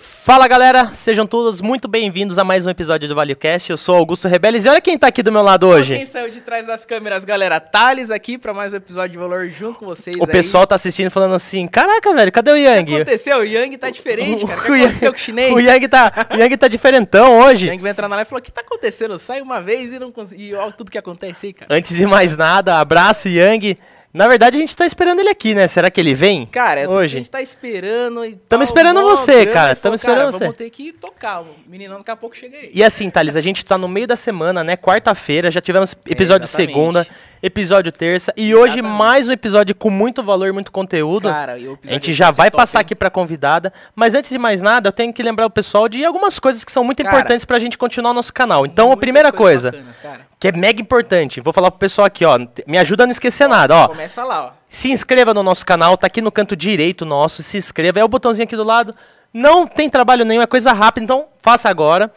Fala galera, sejam todos muito bem-vindos a mais um episódio do ValeoCast. Eu sou Augusto Rebeles e olha quem tá aqui do meu lado hoje. Quem saiu de trás das câmeras, galera? Thales aqui pra mais um episódio de valor junto com vocês. O aí. pessoal tá assistindo falando assim: Caraca, velho, cadê o O que Yang? aconteceu? O Yang tá diferente, cara. O que O Yang- aconteceu com o chinês? O Yang tá, o Yang tá diferentão O hoje. Yang vai entrar na live e falou: O que tá acontecendo? Sai uma vez e não consegui. E olha tudo que acontece aí, cara. Antes de mais nada, abraço Yang. Na verdade, a gente tá esperando ele aqui, né? Será que ele vem? Cara, tô- a hoje. gente tá esperando e Tamo tal, esperando você, cara, e tamo esperando você. Vamos ter que tocar. O meninão daqui a pouco chega aí. E assim, Thales, a gente tá no meio da semana, né? Quarta-feira, já tivemos episódio exatamente. segunda, episódio terça e hoje Exatamente. mais um episódio com muito valor, muito conteúdo. Cara, e o A episódio gente já ser vai top, passar hein? aqui pra convidada, mas antes de mais nada, eu tenho que lembrar o pessoal de algumas coisas que são muito Cara, importantes pra gente continuar o nosso canal. Então, a primeira coisa, bacanas, que é mega importante, vou falar pro pessoal aqui, ó, me ajuda a não esquecer nada, ó. Começa lá, ó. Se inscreva no nosso canal, tá aqui no canto direito nosso, se inscreva, é o botãozinho aqui do lado. Não tem trabalho nenhum, é coisa rápida, então faça agora.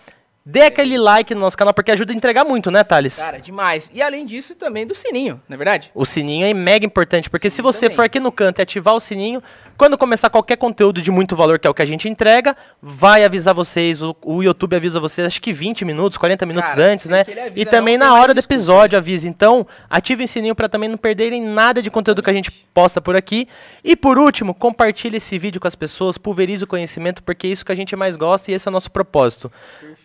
Dê aquele like no nosso canal, porque ajuda a entregar muito, né, Thales? Cara, demais. E além disso, também do sininho, não é verdade? O sininho é mega importante, porque se você também. for aqui no canto e ativar o sininho, quando começar qualquer conteúdo de muito valor, que é o que a gente entrega, vai avisar vocês, o, o YouTube avisa vocês, acho que 20 minutos, 40 minutos Cara, antes, se né? E também não tem na hora do episódio avisa. Então, ativem o sininho para também não perderem nada de conteúdo que a gente posta por aqui. E por último, compartilhe esse vídeo com as pessoas, pulverize o conhecimento, porque é isso que a gente mais gosta e esse é o nosso propósito.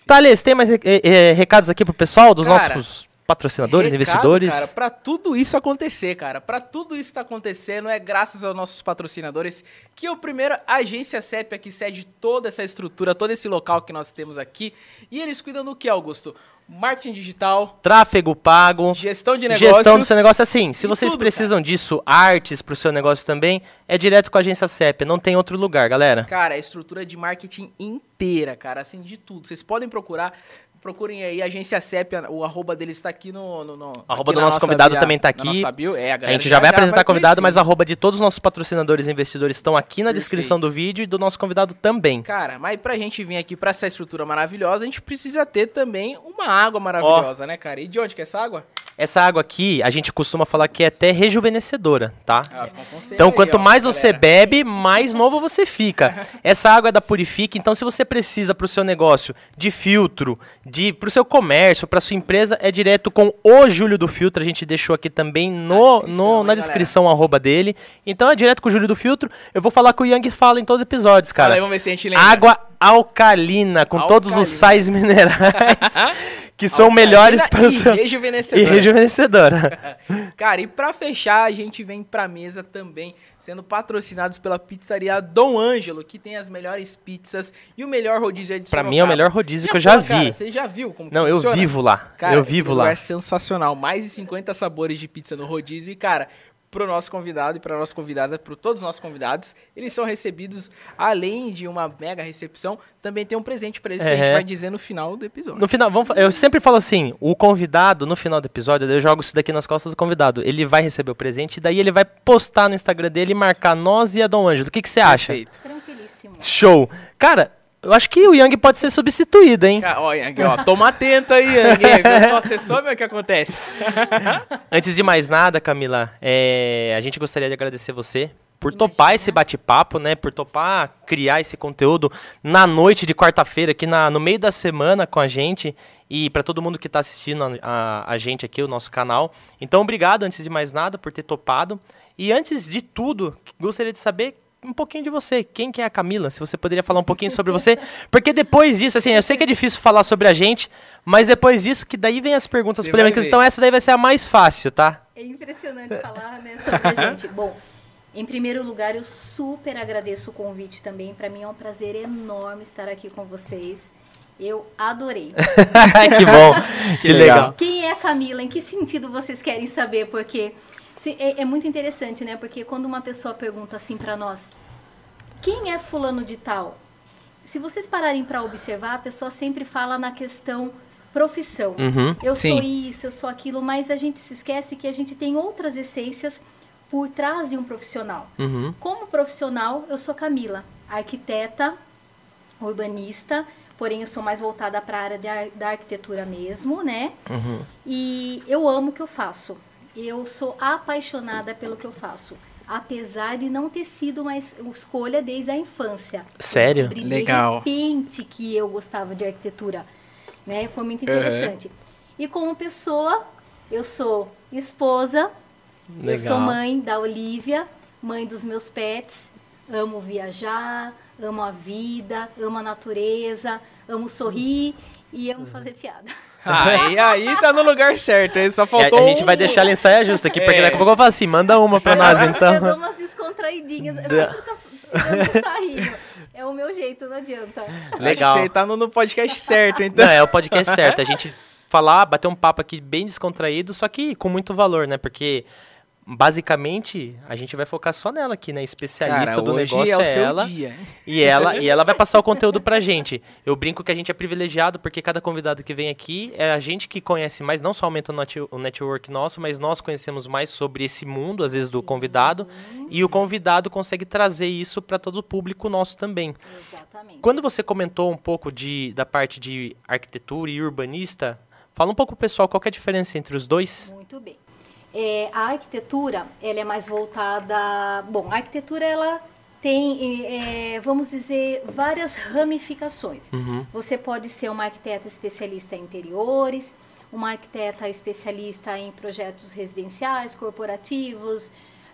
Thales, tem mais eh, eh, recados aqui pro pessoal, dos Cara, nossos patrocinadores, Recado, investidores? Cara, pra tudo isso acontecer, cara, pra tudo isso tá acontecendo é graças aos nossos patrocinadores, que é o primeiro a agência CEP que cede toda essa estrutura, todo esse local que nós temos aqui. E eles cuidam do que, Augusto? Marketing digital, Tráfego pago. gestão de negócios. Gestão do seu negócio assim. Se vocês tudo, precisam disso, artes pro seu negócio também, é direto com a agência CEP, não tem outro lugar, galera. Cara, a estrutura de marketing inteira, cara, assim, de tudo. Vocês podem procurar, procurem aí, agência CEP, o arroba deles tá aqui no... no, no Arroba do nosso convidado bio- também tá na aqui. bio. É, A galera gente já vai apresentar convidado, mas a arroba de todos os nossos patrocinadores e investidores estão aqui na descrição do vídeo e do nosso convidado também. Cara, mas pra gente vir aqui pra essa estrutura maravilhosa, a gente precisa ter também uma água maravilhosa, né, cara? E de onde que é essa água? Essa água aqui, a gente costuma falar que é até rejuvenescedora, tá? Ah, Então, aí, quanto ó, mais você galera. bebe, mais novo você fica. Essa água é da Purifique, então se você precisa para o seu negócio de filtro, de para o seu comércio, para sua empresa, é direto com o Júlio do Filtro. A gente deixou aqui também no, descrição, no- na descrição arroba dele. Então é direto com o Júlio do Filtro. Eu vou falar que o Yang fala em todos os episódios, cara. aí, vamos ver se a gente lembra. Água alcalina, com todos os Alcalina. sais minerais que são Alcalina melhores para o e seu. E rejuvenescedora. rejuvenescedora. Cara, e pra fechar, a gente vem pra mesa também, sendo patrocinados pela pizzaria Dom Ângelo, que tem as melhores pizzas e o melhor rodízio de Pra Sorocaba. mim é o melhor rodízio Já que eu já vi. Cara, você já viu como Não, eu vivo lá. Cara, eu vivo lá. É sensacional. Mais de 50 sabores de pizza no rodízio. E, cara, pro nosso convidado e pra nossa convidada, pro todos os nossos convidados, eles são recebidos, além de uma mega recepção, também tem um presente pra eles que a gente É. vai dizer no final do episódio. No final, vamos, eu sempre falo assim, o convidado, no final do episódio, eu jogo isso daqui nas costas do convidado. Ele vai receber o presente, e daí ele vai postar no Instagram dele e marcar nós e a Dom Ângelo. O que, que você acha? Perfeito. Tranquilíssimo. Show. Cara, eu acho que o Yang pode ser substituído, hein? Ó, Yang, ó, toma atento aí, Yang. Eu sou assessor, meu, o que acontece? Antes de mais nada, Camila, é, a gente gostaria de agradecer você por topar esse bate-papo, né? Por topar criar esse conteúdo na noite de quarta-feira, aqui na, no meio da semana com a gente. E para todo mundo que está assistindo a, a- a gente aqui, o nosso canal. Então, obrigado, antes de mais nada, por ter topado. E antes de tudo, gostaria de saber um pouquinho de você. Quem que é a Camila? Se você poderia falar um pouquinho sobre você. Porque depois disso, assim, eu sei que é difícil falar sobre a gente, mas depois disso, que daí vem as perguntas Você polêmicas. Então essa daí vai ser a mais fácil, tá? É impressionante falar né, sobre a gente. Bom, em primeiro lugar, eu super agradeço o convite também. Para mim é um prazer enorme estar aqui com vocês. Eu adorei. que bom. Que legal. Quem é a Camila? Em que sentido vocês querem saber? Porque se- é, é muito interessante, né? Porque quando uma pessoa pergunta assim para nós, quem é fulano de tal? Se vocês pararem para observar, a pessoa sempre fala na questão profissão. Uhum. Eu Sim. sou isso, eu sou aquilo, mas a gente se esquece que a gente tem outras essências por trás de um profissional. Uhum. Como profissional, eu sou Camila, arquiteta, urbanista, porém eu sou mais voltada para a área de da arquitetura mesmo, né? Uhum. E eu amo o que eu faço. Eu sou apaixonada pelo que eu faço. apesar de não ter sido uma es- escolha desde a infância. Sério? Eu Legal. De repente que eu gostava de arquitetura, né? Foi muito interessante. E como pessoa, eu sou esposa, eu sou Legal. mãe da Olivia, mãe dos meus pets, amo viajar, amo a vida, amo a natureza, amo sorrir e amo fazer piada. Aí, aí tá no lugar certo. Aí só E a, faltou. a gente vai deixar ela em saia justa aqui, porque É. daqui a pouco eu falo assim, manda uma pra nós Eu dou então. umas descontraidinhas, eu Da- sempre tô tirando sarrinho. É o meu jeito, não adianta. Legal. Acho que Você tá no, no podcast certo, então. Não, é o podcast certo. A gente falar, bater um papo aqui bem descontraído, só que com muito valor, né? Porque basicamente a gente vai focar só nela aqui, né? Especialista Cara, do negócio é é ela. dia. E ela, e ela vai passar o conteúdo pra gente. Eu brinco que a gente é privilegiado porque cada convidado que vem aqui é a gente que conhece mais, não só aumenta o network nosso, mas nós conhecemos mais sobre esse mundo, às vezes, do convidado. E o convidado consegue trazer isso para todo o público nosso também. Exatamente. Quando você comentou um pouco de, da parte de arquitetura e urbanista, fala um pouco, pessoal, qual é a diferença entre os dois? Muito bem. É, a arquitetura, ela é mais voltada... Bom, a arquitetura, ela tem, é, vamos dizer, várias ramificações. Uhum. Você pode ser uma arquiteta especialista em interiores, uma arquiteta especialista em projetos residenciais, corporativos,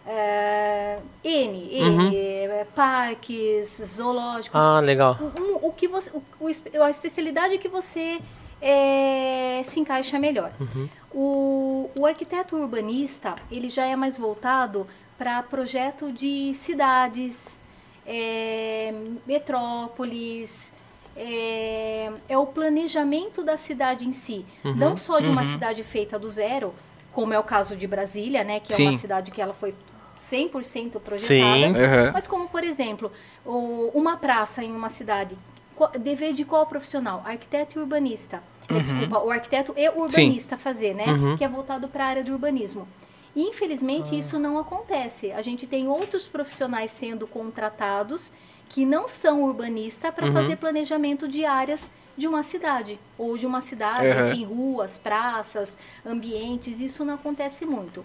é, N, N, Uhum. é, parques, zoológicos, Ah, legal. um- o que você, o- o a especialidade que você é, se encaixa melhor. Uhum. O, o arquiteto urbanista ele já é mais voltado para projeto de cidades, é, metrópoles, é, é o planejamento da cidade em si, Uhum. não só de uma Uhum. cidade feita do zero, como é o caso de Brasília, né, que é Sim. uma cidade que ela foi 100% projetada. Sim. Aham. Mas como, por exemplo, o- uma praça em uma cidade, qual- dever de qual profissional? Arquiteto e urbanista. É, desculpa, o arquiteto e o urbanista fazer, né? Uhum. Que é voltado para a área do urbanismo. E, infelizmente, isso não acontece. A gente tem outros profissionais sendo contratados que não são urbanistas para Uhum. fazer planejamento de áreas de uma cidade. Ou de uma cidade, Uhum. enfim, ruas, praças, ambientes. Isso não acontece muito.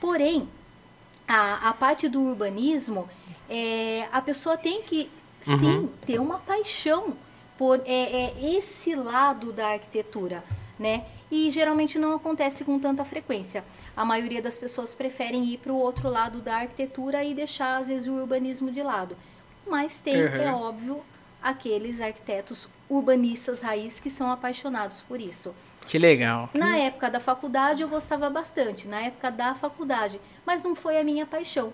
Porém, a, a parte do urbanismo, é, a pessoa tem que Uhum. sim ter uma paixão por é, é, esse lado da arquitetura, né? E geralmente não acontece com tanta frequência. A maioria das pessoas preferem ir para o outro lado da arquitetura e deixar às vezes o urbanismo de lado. Mas tem, Uhum. é óbvio, aqueles arquitetos urbanistas raiz que são apaixonados por isso. Que legal. Na época da faculdade eu gostava bastante, na época da faculdade, mas não foi a minha paixão.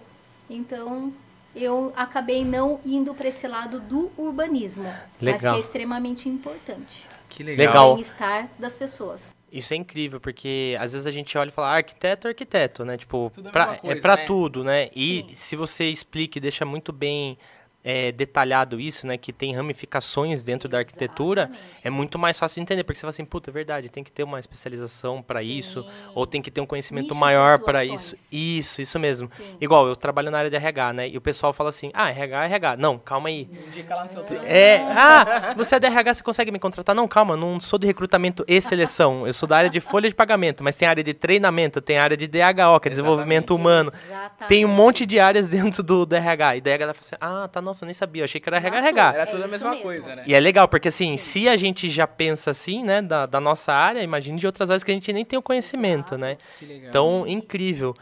Então eu acabei não indo para esse lado do urbanismo, mas Legal. que é extremamente importante. Que legal. O bem-estar das pessoas. Isso é incrível, porque às vezes a gente olha e fala, ah, arquiteto é arquiteto, né? Tipo, a pra- é coisa, pra né? tudo, né? E Sim. se você explica e deixa muito bem é, detalhado isso, né? Que tem ramificações dentro da arquitetura, Exatamente. é muito mais fácil de entender, porque você fala assim, puta, é verdade, tem que ter uma especialização para isso, ou tem que ter um conhecimento Nichos de maior para isso. Isso, isso mesmo. Sim. Igual, eu trabalho na área de RH, né? E o pessoal fala assim, ah, RH é RH. Não, calma aí. Indica lá no seu trampo. É, ah, você é da RH, você consegue me contratar? Não, calma, não sou de recrutamento e seleção. Eu sou da área de folha de pagamento, mas tem área de treinamento, tem área de DHO, que é desenvolvimento humano. Exatamente. Tem um monte de áreas dentro do, do RH. E daí a galera fala assim: ah, tá, nossa, eu nem sabia, eu achei que era RH, RH. Era É tudo a isso mesma mesmo. coisa, né? E é legal, porque assim, se a gente já pensa assim, né, da, da nossa área, imagine de outras áreas que a gente nem tem o conhecimento, né? Que legal. Então, incrível.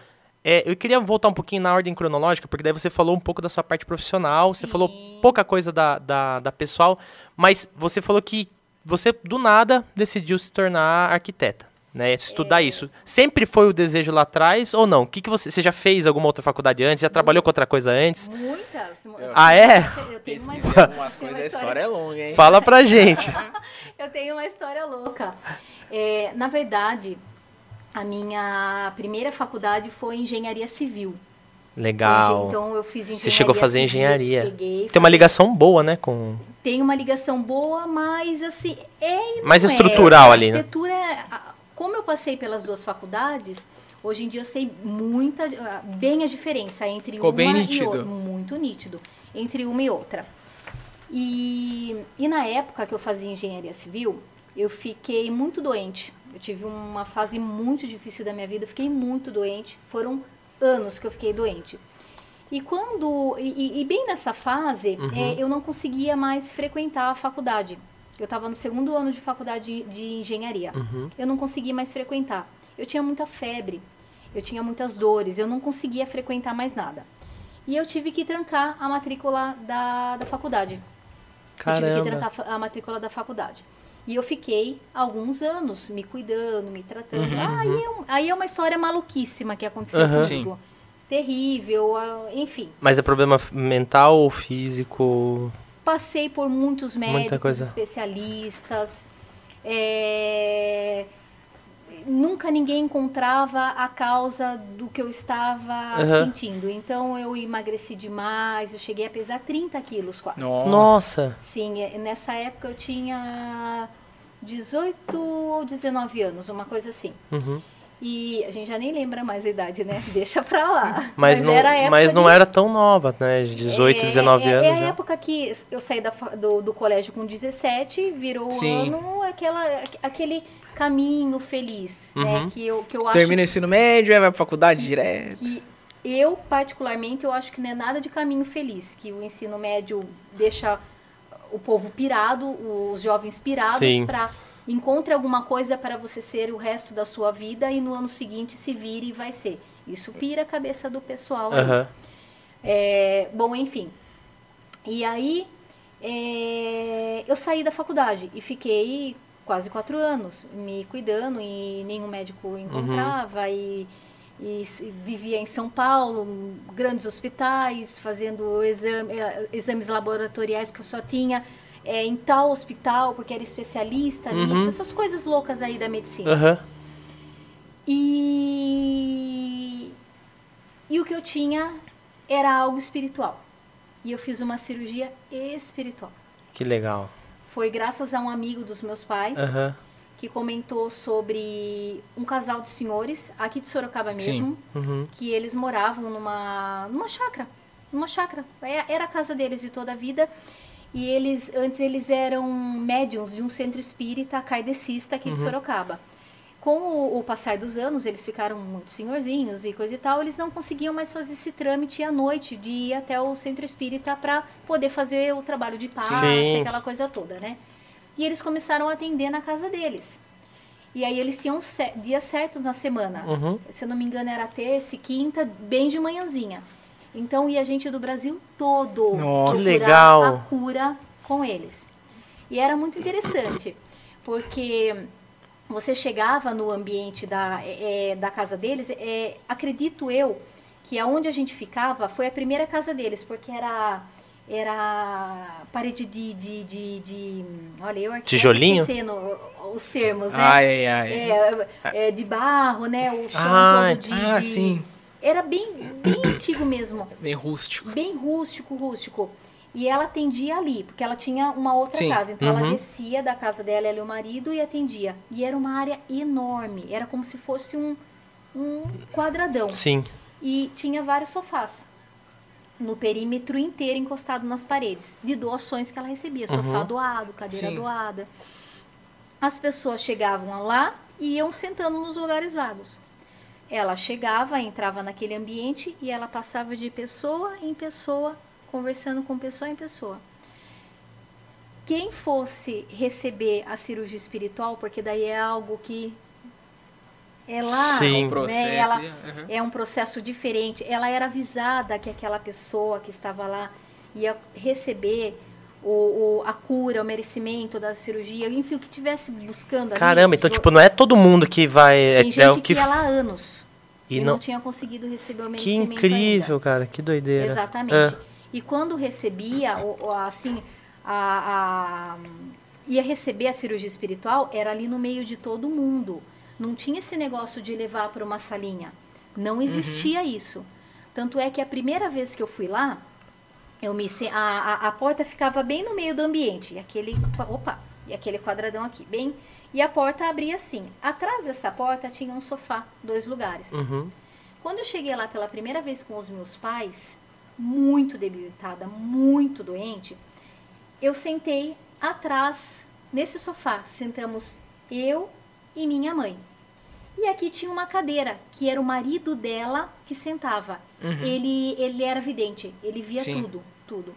É, eu queria voltar um pouquinho na ordem cronológica, porque daí você falou um pouco da sua parte profissional, você Sim. falou pouca coisa da, da, da pessoal, mas você falou que você, do nada, decidiu se tornar arquiteta, né? Estudar isso. Sempre foi o desejo lá atrás ou não? O que, que você, você já fez alguma outra faculdade antes? Já trabalhou com outra coisa antes? Muitas. Ah, é? Eu tenho uma algumas Tem uma coisas, a história- história é longa, hein? Fala pra gente. Eu tenho uma história louca. É, na verdade, a minha primeira faculdade foi engenharia civil. Legal. Então eu fiz engenharia Você chegou a fazer civil, engenharia. Cheguei, Tem uma ligação boa, né, com... tem uma ligação boa, mas assim, é e não Mais é. estrutural A ali, né? arquitetura, é- a- como eu passei pelas duas faculdades, hoje em dia eu sei muita, ah, bem a diferença entre Ficou uma bem e nítido. outra. Muito nítido. Entre uma e outra. E, e na época que eu fazia engenharia civil, eu fiquei muito doente. Eu tive uma fase muito difícil da minha vida, eu fiquei muito doente. Foram anos que eu fiquei doente. E quando. E, e bem nessa fase, Uhum. é, eu não conseguia mais frequentar a faculdade. Eu estava no segundo ano de faculdade de, engenharia. Uhum. Eu não conseguia mais frequentar. Eu tinha muita febre, eu tinha muitas dores, eu não conseguia frequentar mais nada. E eu tive que trancar a matrícula da, da faculdade. Eu tive que Caramba. trancar a matrícula da faculdade. E eu fiquei alguns anos me cuidando, me tratando. Uhum. aí, é um- aí é uma história maluquíssima que aconteceu Aham. comigo. Terrível, ah, enfim. Mas é problema mental ou físico? Passei por muitos médicos, coisa. especialistas. é, Nunca ninguém encontrava a causa do que eu estava Aham. sentindo. Então eu emagreci demais, eu cheguei a pesar 30 quilos quase. Nossa. Sim, nessa época eu tinha 18 ou 19 anos, uma coisa assim. Uhum. E a gente já nem lembra mais a idade, né? Deixa pra lá. Mas, não, era mas não de- era tão nova, né? De 18, é, 19 é, anos É a já. época que eu saí da do, do colégio com 17, virou o Sim. ano, aquela, aquele caminho feliz, né? Uhum. Que eu, que eu acho Termina o ensino médio, aí vai pra faculdade direto. que eu, particularmente, eu acho que não é nada de caminho feliz, que o ensino médio deixa o povo pirado, os jovens pirados, Sim. para encontre alguma coisa para você ser o resto da sua vida e no ano seguinte se vire e vai ser. Isso pira a cabeça do pessoal. Aham. É, bom, enfim. E aí, é, eu saí da faculdade e fiquei quase quatro anos me cuidando e nenhum médico encontrava e, e se- vivia em São Paulo, grandes hospitais, fazendo exame- eh, exames laboratoriais que eu só tinha eh, em tal hospital, porque era especialista Uhum. nisso, essas coisas loucas aí da medicina. Aham. E, e o que eu tinha era algo espiritual. E eu fiz uma cirurgia espiritual. Que legal. Foi graças a um amigo dos meus pais Aham. que comentou sobre um casal de senhores aqui de Sorocaba mesmo, Uhum. que eles moravam numa numa chácara, numa chácara. É- Era a casa deles de toda a vida. E eles antes eles eram médiums de um centro espírita kardecista aqui de Sorocaba. Com o, o passar dos anos, eles ficaram muito senhorzinhos e coisa e tal, eles não conseguiam mais fazer esse trâmite à noite de ir até o centro espírita para poder fazer o trabalho de Sim. aquela coisa toda, né? E eles começaram a atender na casa deles. E aí eles tinham dias certos na semana. Uhum. Se eu não me engano, era terça e quinta, bem de manhãzinha. Então ia gente do Brasil todo Nossa. Que legal. a cura com eles. E era muito interessante, porque você chegava no ambiente da, é, é, da casa deles, é, acredito eu que aonde a gente ficava foi a primeira casa deles, porque era era parede de, de, de, de- olha eu aqui Tijolinho? esquecendo os termos, né? Ai, ai, ai. É, é, de barro, né? O chão Ah, todo de, ah, de- sim. Era bem, bem antigo mesmo. Bem rústico. Bem rústico, rústico. E ela atendia ali, porque ela tinha uma outra Sim. casa. Então Uhum. ela descia da casa dela, ela e o marido, e atendia. E era uma área enorme. Era como se fosse um, um quadradão. Sim. E tinha vários sofás. No perímetro inteiro encostado nas paredes. De doações que ela recebia. Sofá Uhum. doado, cadeira Sim. doada. As pessoas chegavam lá e iam sentando nos lugares vagos. Ela chegava, entrava naquele ambiente e ela passava de pessoa em pessoa, conversando com pessoa em pessoa. Quem fosse receber a cirurgia espiritual, porque daí é algo que é lá, Sim. Um processo. né? Ela, uhum. é um processo diferente. Ela era avisada que aquela pessoa que estava lá ia receber o, o- a cura, o merecimento da cirurgia, enfim, o que tivesse buscando ali. Caramba, então, Do- tipo, não é todo mundo que vai. É, tem é gente o que. que ia lá há anos E e não... não tinha conseguido receber o Que merecimento incrível, cara. Que ainda. doideira. Exatamente. É. E quando recebia, o- o- assim, a, a- ia receber a cirurgia espiritual, era ali no meio de todo mundo. Não tinha esse negócio de levar para uma salinha. Não existia isso. Tanto é que a primeira vez que eu fui lá, eu me a, a, a porta ficava bem no meio do ambiente. E aquele. Opa! E aquele quadradão aqui, bem. E a porta abria assim. Atrás dessa porta tinha um sofá, dois lugares. Uhum. Quando eu cheguei lá pela primeira vez com os meus pais, muito debilitada, muito doente, eu sentei atrás, nesse sofá. Sentamos eu e minha mãe. E aqui tinha uma cadeira, que era o marido dela que sentava. Ele, ele era vidente, ele via Sim. tudo, tudo.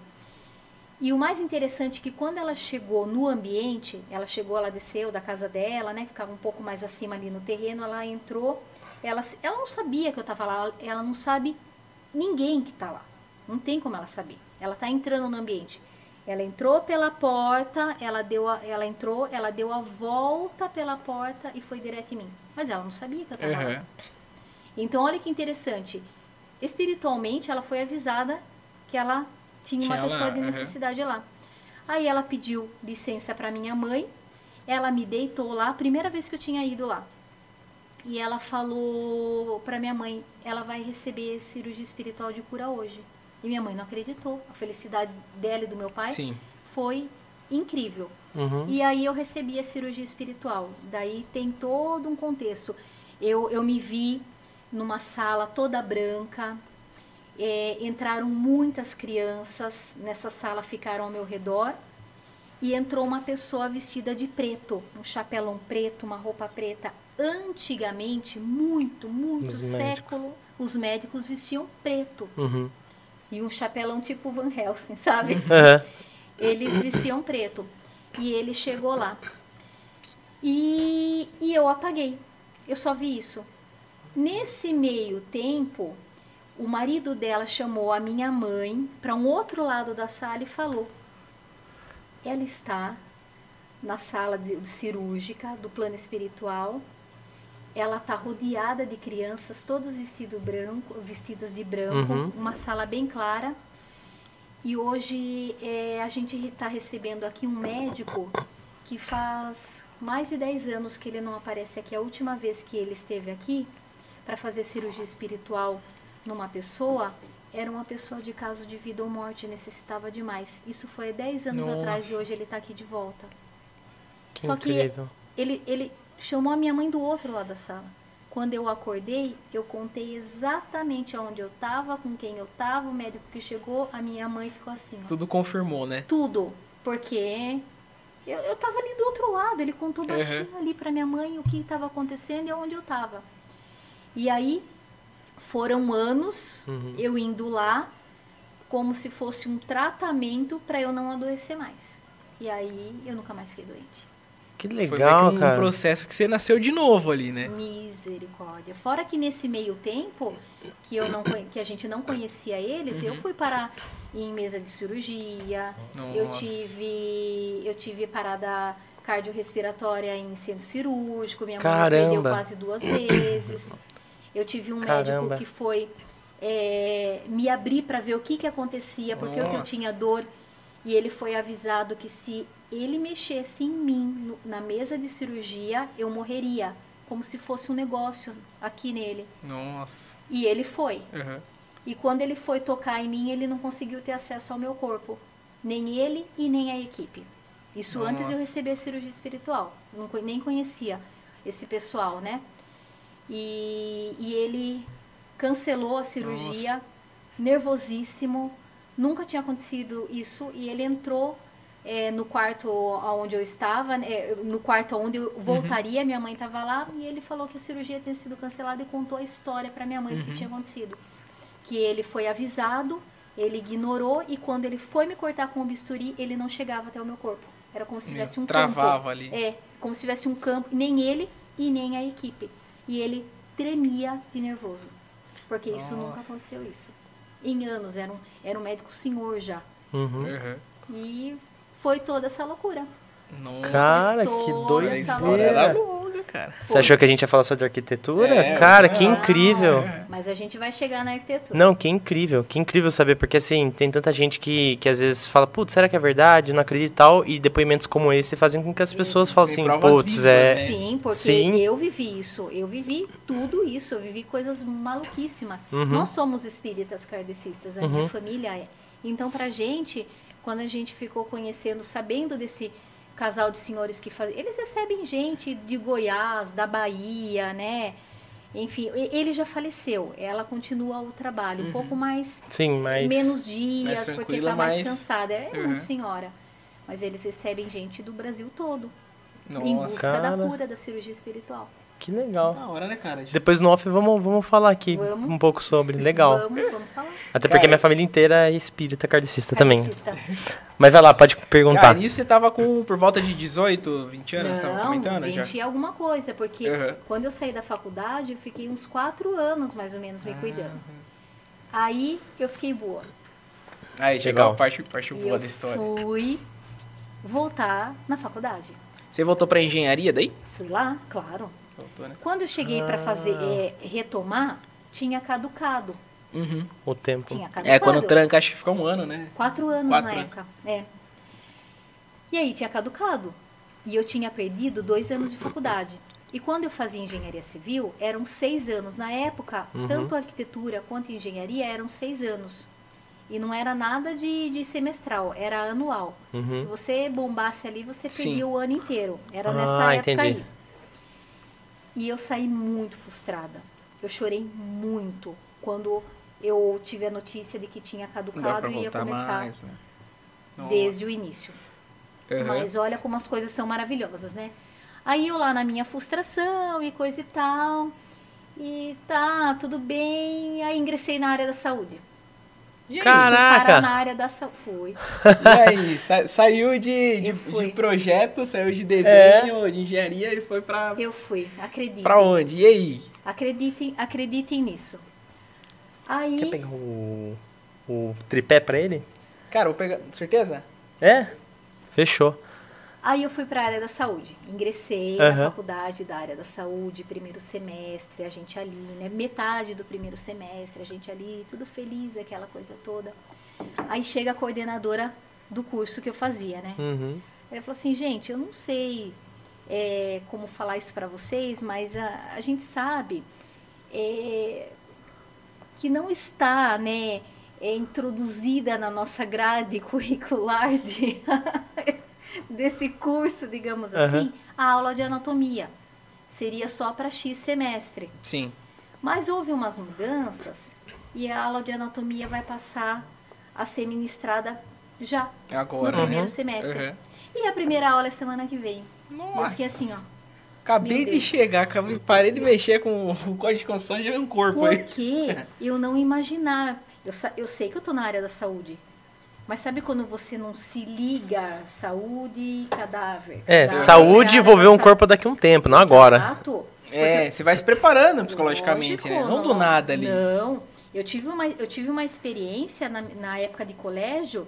E o mais interessante é que quando ela chegou no ambiente, ela chegou, ela desceu da casa dela, né? Ficava um pouco mais acima ali no terreno, ela entrou. Ela, ela não sabia que eu estava lá, ela não sabe ninguém que está lá. Não tem como ela saber. Ela está entrando no ambiente. Ela entrou pela porta, ela deu a, ela entrou, ela deu a volta pela porta e foi direto em mim. Mas ela não sabia que eu estava lá. Aham. Então, olha que interessante. Espiritualmente, ela foi avisada que ela tinha uma Tinha lá, pessoa de aham. necessidade lá. Aí ela pediu licença para minha mãe. Ela me deitou lá, primeira vez que eu tinha ido lá. E ela falou para minha mãe, ela vai receber cirurgia espiritual de cura hoje. E minha mãe não acreditou. A felicidade dela e do meu pai Sim. foi incrível. Uhum. E aí eu recebi a cirurgia espiritual. Daí tem todo um contexto. Eu, eu me vi numa sala toda branca. É, entraram muitas crianças nessa sala, ficaram ao meu redor. E entrou uma pessoa vestida de preto, um chapelão preto, uma roupa preta. Antigamente, muito, muito Os médicos. século, os médicos vestiam preto. Uhum. E um chapelão tipo Van Helsing, sabe? Aham. Eles vestiam preto. E ele chegou lá. E, e eu apaguei. Eu só vi isso. Nesse meio tempo, o marido dela chamou a minha mãe para um outro lado da sala e falou: Ela está na sala de cirúrgica do plano espiritual. Ela está rodeada de crianças, todas vestido branco, vestidas de branco, Uhum. uma sala bem clara. E hoje é, a gente está recebendo aqui um médico que faz mais de 10 anos que ele não aparece aqui. A última vez que ele esteve aqui para fazer cirurgia espiritual numa pessoa, era uma pessoa de caso de vida ou morte, necessitava demais. Isso foi há 10 anos Nossa. atrás e hoje ele está aqui de volta. Que Só que incrível. ele, ele chamou a minha mãe do outro lado da sala. Quando eu acordei, eu contei exatamente aonde eu estava, com quem eu estava, o médico que chegou, a minha mãe ficou assim. ó. Tudo confirmou, né? Tudo. Porque eu, eu tava ali do outro lado, ele contou Uhum. baixinho ali pra minha mãe o que estava acontecendo e onde eu tava. E aí foram anos Uhum. eu indo lá como se fosse um tratamento para eu não adoecer mais. E aí eu nunca mais fiquei doente. Que Foi meio legal, que um cara. processo que você nasceu de novo ali, né? Misericórdia. Fora que nesse meio tempo que eu não que a gente não conhecia eles, eu fui parar em mesa de cirurgia. Eu Nossa. tive eu tive parada cardiorrespiratória em centro cirúrgico, minha mãe Caramba. perdeu quase duas vezes. Eu tive um Caramba. médico que foi é, me abrir para ver o que que acontecia, porque eu, que eu tinha dor e ele foi avisado que se ele mexesse em mim no- na mesa de cirurgia, eu morreria, como se fosse um negócio aqui nele. Nossa. E ele foi. Aham. E quando ele foi tocar em mim, ele não conseguiu ter acesso ao meu corpo. Nem ele e nem a equipe. Isso antes eu Nossa. receber a cirurgia espiritual. Não, nem conhecia esse pessoal, né? E, e ele cancelou a cirurgia, nervosíssimo. Nunca tinha acontecido isso. E ele entrou é, no quarto onde eu estava, né, no quarto onde eu voltaria. Minha mãe estava lá. E ele falou que a cirurgia tinha sido cancelada e contou a história para minha mãe do que tinha acontecido que ele foi avisado, ele ignorou e quando ele foi me cortar com o bisturi, ele não chegava até o meu corpo. Era como se tivesse um Travava campo. ali. É, como se tivesse um campo, nem ele e nem a equipe. E ele tremia de nervoso. Porque isso nunca Nossa. aconteceu isso. Em anos, era um, era um médico senhor já. Uhum. Aham. E foi toda essa loucura. Nossa. Cara, que Toda a essa história era doideira. longa, cara. Você achou que a gente ia falar sobre arquitetura? É, cara, é. que incrível. É. Mas a gente vai chegar na arquitetura. Não, que incrível, que incrível saber, porque assim, tem tanta gente que, que às vezes fala, putz, será que é verdade? Eu Não acredito e tal, e depoimentos como esse fazem com que as pessoas falem Sem assim, putz, vivas, é. né? Sim, porque Sim. eu vivi isso. Eu vivi tudo isso. Eu vivi coisas maluquíssimas. Uhum. Nós somos espíritas kardecistas, a Uhum. minha família é. Então, pra gente, quando a gente ficou conhecendo, sabendo desse casal de senhores que fazem. Eles recebem gente de Goiás, da Bahia, né? Enfim, ele já faleceu. Ela continua o trabalho. Um pouco mais Sim, mas. menos dias, Mais porque tranquila, tá mais, mais- cansada. É Uhum. muito senhora. Mas eles recebem gente do Brasil todo em Nossa. busca da Cara. cura da cirurgia espiritual. Que legal. Da hora, né, cara? Depois no off vamos, vamos falar aqui Vamos. um pouco sobre. Legal. Vamos, vamos falar. Até Cara, porque minha família inteira é espírita kardecista também. Mas vai lá, pode perguntar. Cara, nisso você tava com por volta de 18, 20 anos, você tava Não, comentando 20 já? e alguma coisa, porque Aham. quando eu saí da faculdade, eu fiquei uns quatro anos mais ou menos Ah, me cuidando. Aí eu fiquei boa. Aí chegou Legal. a parte, parte boa eu da história. fui voltar na faculdade. Você voltou pra engenharia daí? Fui lá, claro. Voltou, né? Quando eu cheguei pra fazer é, retomar, tinha caducado. Uhum. O tempo. Tinha caducado. É, quando tranca, acho que fica um ano, né? Quatro anos Quatro na anos. época. É. E aí tinha caducado. E eu tinha perdido dois anos de faculdade. E quando eu fazia engenharia civil, eram seis anos. Na época, Uhum. tanto arquitetura quanto engenharia eram seis anos. E não era nada de, de semestral, era anual. Se Uhum. você bombasse ali, você Sim. perdia o ano inteiro. Era Ah, nessa época entendi. aí. E eu saí muito frustrada. Eu chorei muito quando eu tive a notícia de que tinha caducado e ia começar mais, né? desde o início. Aham. Mas olha como as coisas são maravilhosas, né? Aí eu lá na minha frustração e coisa e tal. E tá, tudo bem. Aí ingressei na área da saúde. E aí? Caraca! Parar na área da saúde. Fui. E aí, sa- saiu de, de, de projeto, saiu de desenho, de engenharia e foi pra, Eu fui, acreditem. pra onde? E aí? Acreditem, acreditem nisso. Aí. Quer pegar o, o tripé pra ele? Cara, vou pegar. Certeza? É? Fechou. Aí eu fui para a área da saúde. Ingressei Aham. na faculdade da área da saúde, primeiro semestre, a gente ali, né? Metade do primeiro semestre, a gente ali, tudo feliz, aquela coisa toda. Aí chega a coordenadora do curso que eu fazia, né? Uhum. Ela falou assim, gente, eu não sei é, como falar isso para vocês, mas a, a gente sabe é, que não está, né, é, introduzida na nossa grade curricular de, desse curso, digamos Aham. assim, a aula de anatomia. Seria só para X semestre. Sim. Mas houve umas mudanças e a aula de anatomia vai passar a ser ministrada já É no agora. Uhum. primeiro semestre. Aham. E a primeira aula é semana que vem. Eu Nossa. fiquei assim, ó. Acabei de chegar, acabei, parei de mexer com o código de construção e já um corpo aí. Porque eu não imaginar. Eu, eu sei que eu tô na área da saúde. Mas sabe quando você não se liga saúde e cadáver? É, Cadáver saúde é e vou ver um corpo daqui a um tempo, não da agora. Exato. É, você vai se preparando psicologicamente, Lógico, né? Não do nada ali. Não. Eu tive uma, eu tive uma experiência na, na época de colégio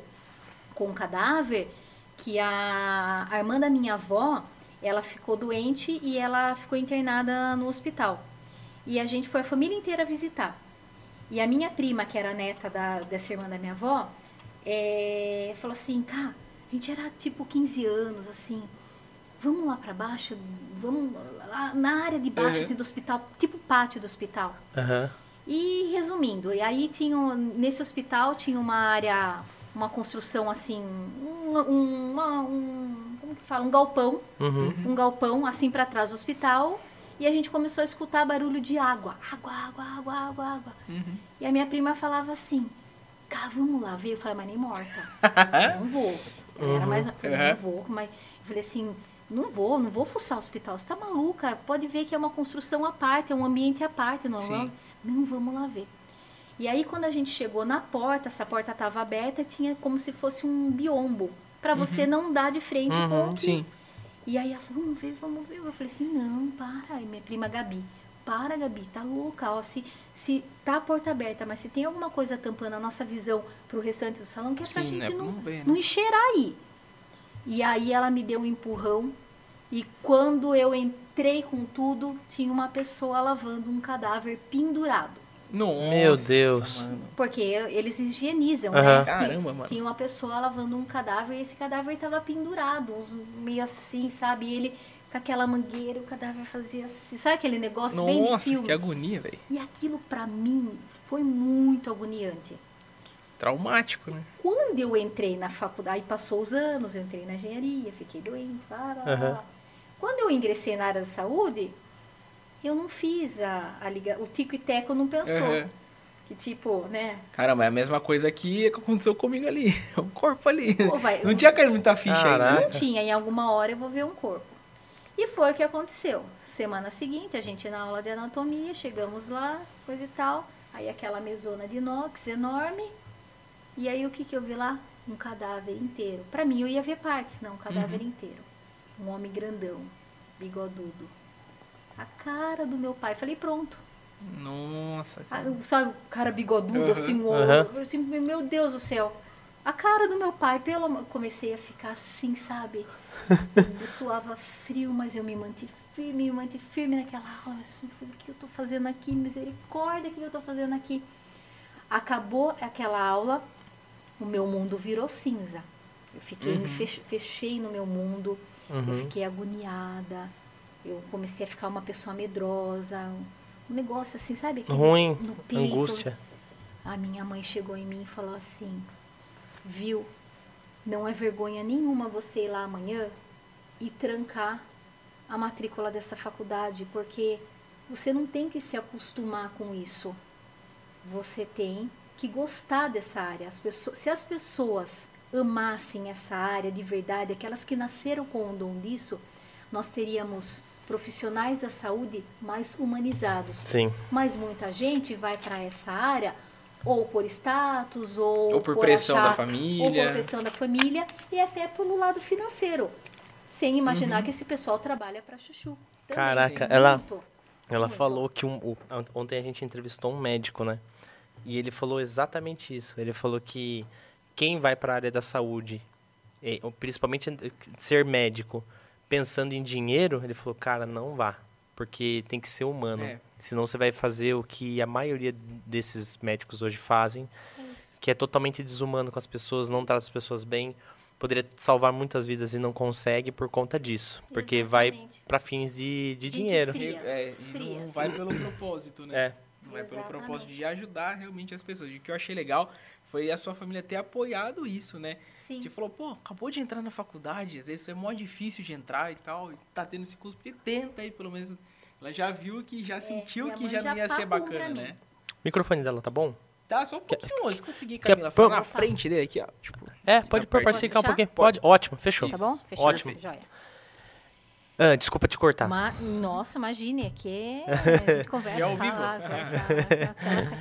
com um cadáver que a, a irmã da minha avó, ela ficou doente e ela ficou internada no hospital. E a gente foi a família inteira visitar. E a minha prima, que era neta da, dessa irmã da minha avó, é, falou assim, cá, a gente era tipo 15 anos, assim, vamos lá pra baixo, vamos lá na área de baixo Uhum. assim, do hospital, tipo pátio do hospital. Aham. E resumindo, e aí tinha nesse hospital tinha uma área, uma construção assim, um, um, uma- um- como que fala, um galpão, Uhum. um galpão assim para trás do hospital. E a gente começou a escutar barulho de água, água, água, água, água, água. Uhum. E a minha prima falava assim, cá, vamos lá ver. Eu falei, mas nem morta. não vou. Ela era mais, eu Uhum. não vou. Mas eu falei assim, não vou, não vou fuçar o hospital. Você tá maluca? Pode ver que é uma construção à parte, é um ambiente à parte. Não, Sim. não vamos lá ver. E aí, quando a gente chegou na porta, essa porta estava aberta, tinha como se fosse um biombo. Pra você não dar de frente Uhum, com o que- Sim. e aí ela falou, vamos ver, vamos ver. Eu falei assim, não, para. Aí minha prima Gabi, para Gabi, tá louca, ó. Se, se tá a porta aberta, mas se tem alguma coisa tampando a nossa visão pro restante do salão, que é pra Sim, gente né? não, Não vê, né? não enxergar aí. E aí ela me deu um empurrão. E quando eu entrei com tudo, tinha uma pessoa lavando um cadáver pendurado. Nossa, Meu Deus. mano. Porque eles higienizam, Aham. né? Caramba, Tem- mano. Tinha uma pessoa lavando um cadáver e esse cadáver estava pendurado, uns meio assim, sabe? E ele com aquela mangueira, o cadáver fazia assim. Sabe aquele negócio bem de Nossa, filme? que agonia, velho. E aquilo pra mim foi muito agoniante. Traumático, né? Quando eu entrei na faculdade, aí passou os anos, eu entrei na engenharia, fiquei doente, lá, lá, lá. Quando eu ingressei na área da saúde, eu não fiz a, a liga, o tico e teco não pensou. Aham. Que tipo, né? Caramba, é a mesma coisa aqui que aconteceu comigo ali. O corpo ali. Pô, vai, Não tinha caído muita ficha Caraca. ainda. Não tinha, em alguma hora eu vou ver um corpo. E foi o que aconteceu. Semana seguinte, a gente na aula de anatomia, chegamos lá, coisa e tal. Aí aquela mesona de inox enorme. E aí o que, que eu vi lá? Um cadáver inteiro. Pra mim eu ia ver partes, não, um cadáver inteiro. Um homem grandão, bigodudo. A cara do meu pai. Falei, pronto. Nossa, Ah, cara. sabe, o cara bigodudo, Aham. assim, Aham. olho, assim, meu Deus do céu. A cara do meu pai, pelo amor- comecei a ficar assim, sabe? Eu suava frio, mas eu me mantive firme, me mantive firme naquela aula. Assim, eu falei, o que eu tô fazendo aqui? Misericórdia, o que eu tô fazendo aqui? Acabou aquela aula, o meu mundo virou cinza. Eu fiquei, me fech- fechei no meu mundo, eu Uhum. fiquei agoniada, eu comecei a ficar uma pessoa medrosa, um, um negócio assim, sabe? Aquele Ruim, no peito. angústia. A minha mãe chegou em mim e falou assim: Viu, não é vergonha nenhuma você ir lá amanhã e trancar a matrícula dessa faculdade, porque você não tem que se acostumar com isso. Você tem que gostar dessa área. As pessoas, se as pessoas amassem essa área de verdade, aquelas que nasceram com o dom disso, nós teríamos profissionais da saúde mais humanizados. Sim. Mas muita gente vai para essa área ou por status, ou, Ou por pressão da achar- família. Ou por pressão da família e até pelo lado financeiro. Sem imaginar que esse pessoal trabalha para chuchu. Também. Caraca, Muito. ela- Ela Muito. falou que um- o- ontem a gente entrevistou um médico, né? E ele falou exatamente isso. Ele falou que quem vai para a área da saúde, e- principalmente ser médico, pensando em dinheiro, ele falou, cara, não vá, porque tem que ser humano. É. Senão você vai fazer o que a maioria desses médicos hoje fazem, É isso. que é totalmente desumano com as pessoas, não trata as pessoas bem. Poderia salvar muitas vidas e não consegue por conta disso, porque vai Exatamente. para fins de, de dinheiro. fria. E- é, e não frias. vai pelo propósito, né? É. Não vai pelo Exatamente. propósito de ajudar realmente as pessoas. E o que eu achei legal foi a sua família ter apoiado isso, né? Sim. Você falou, pô, acabou de entrar na faculdade, às vezes é mó difícil de entrar e tal, e tá tendo esse curso, porque tenta aí, pelo menos. Ela já viu que já sentiu minha que já, já não ia ser papou pra bacana, né? O microfone dela tá bom? Tá, só um pouquinho longe, se conseguir, Camila, falar na frente dele aqui, ó. Tipo, É, pode pôr pra esticar um pouquinho? Pode. Ótimo, fechou. Tá bom? Fechou. Ótimo. Joia. Ah, desculpa te cortar. Ma- Nossa, imagine, aqui é a gente conversa. E ao fala, vivo. conversa,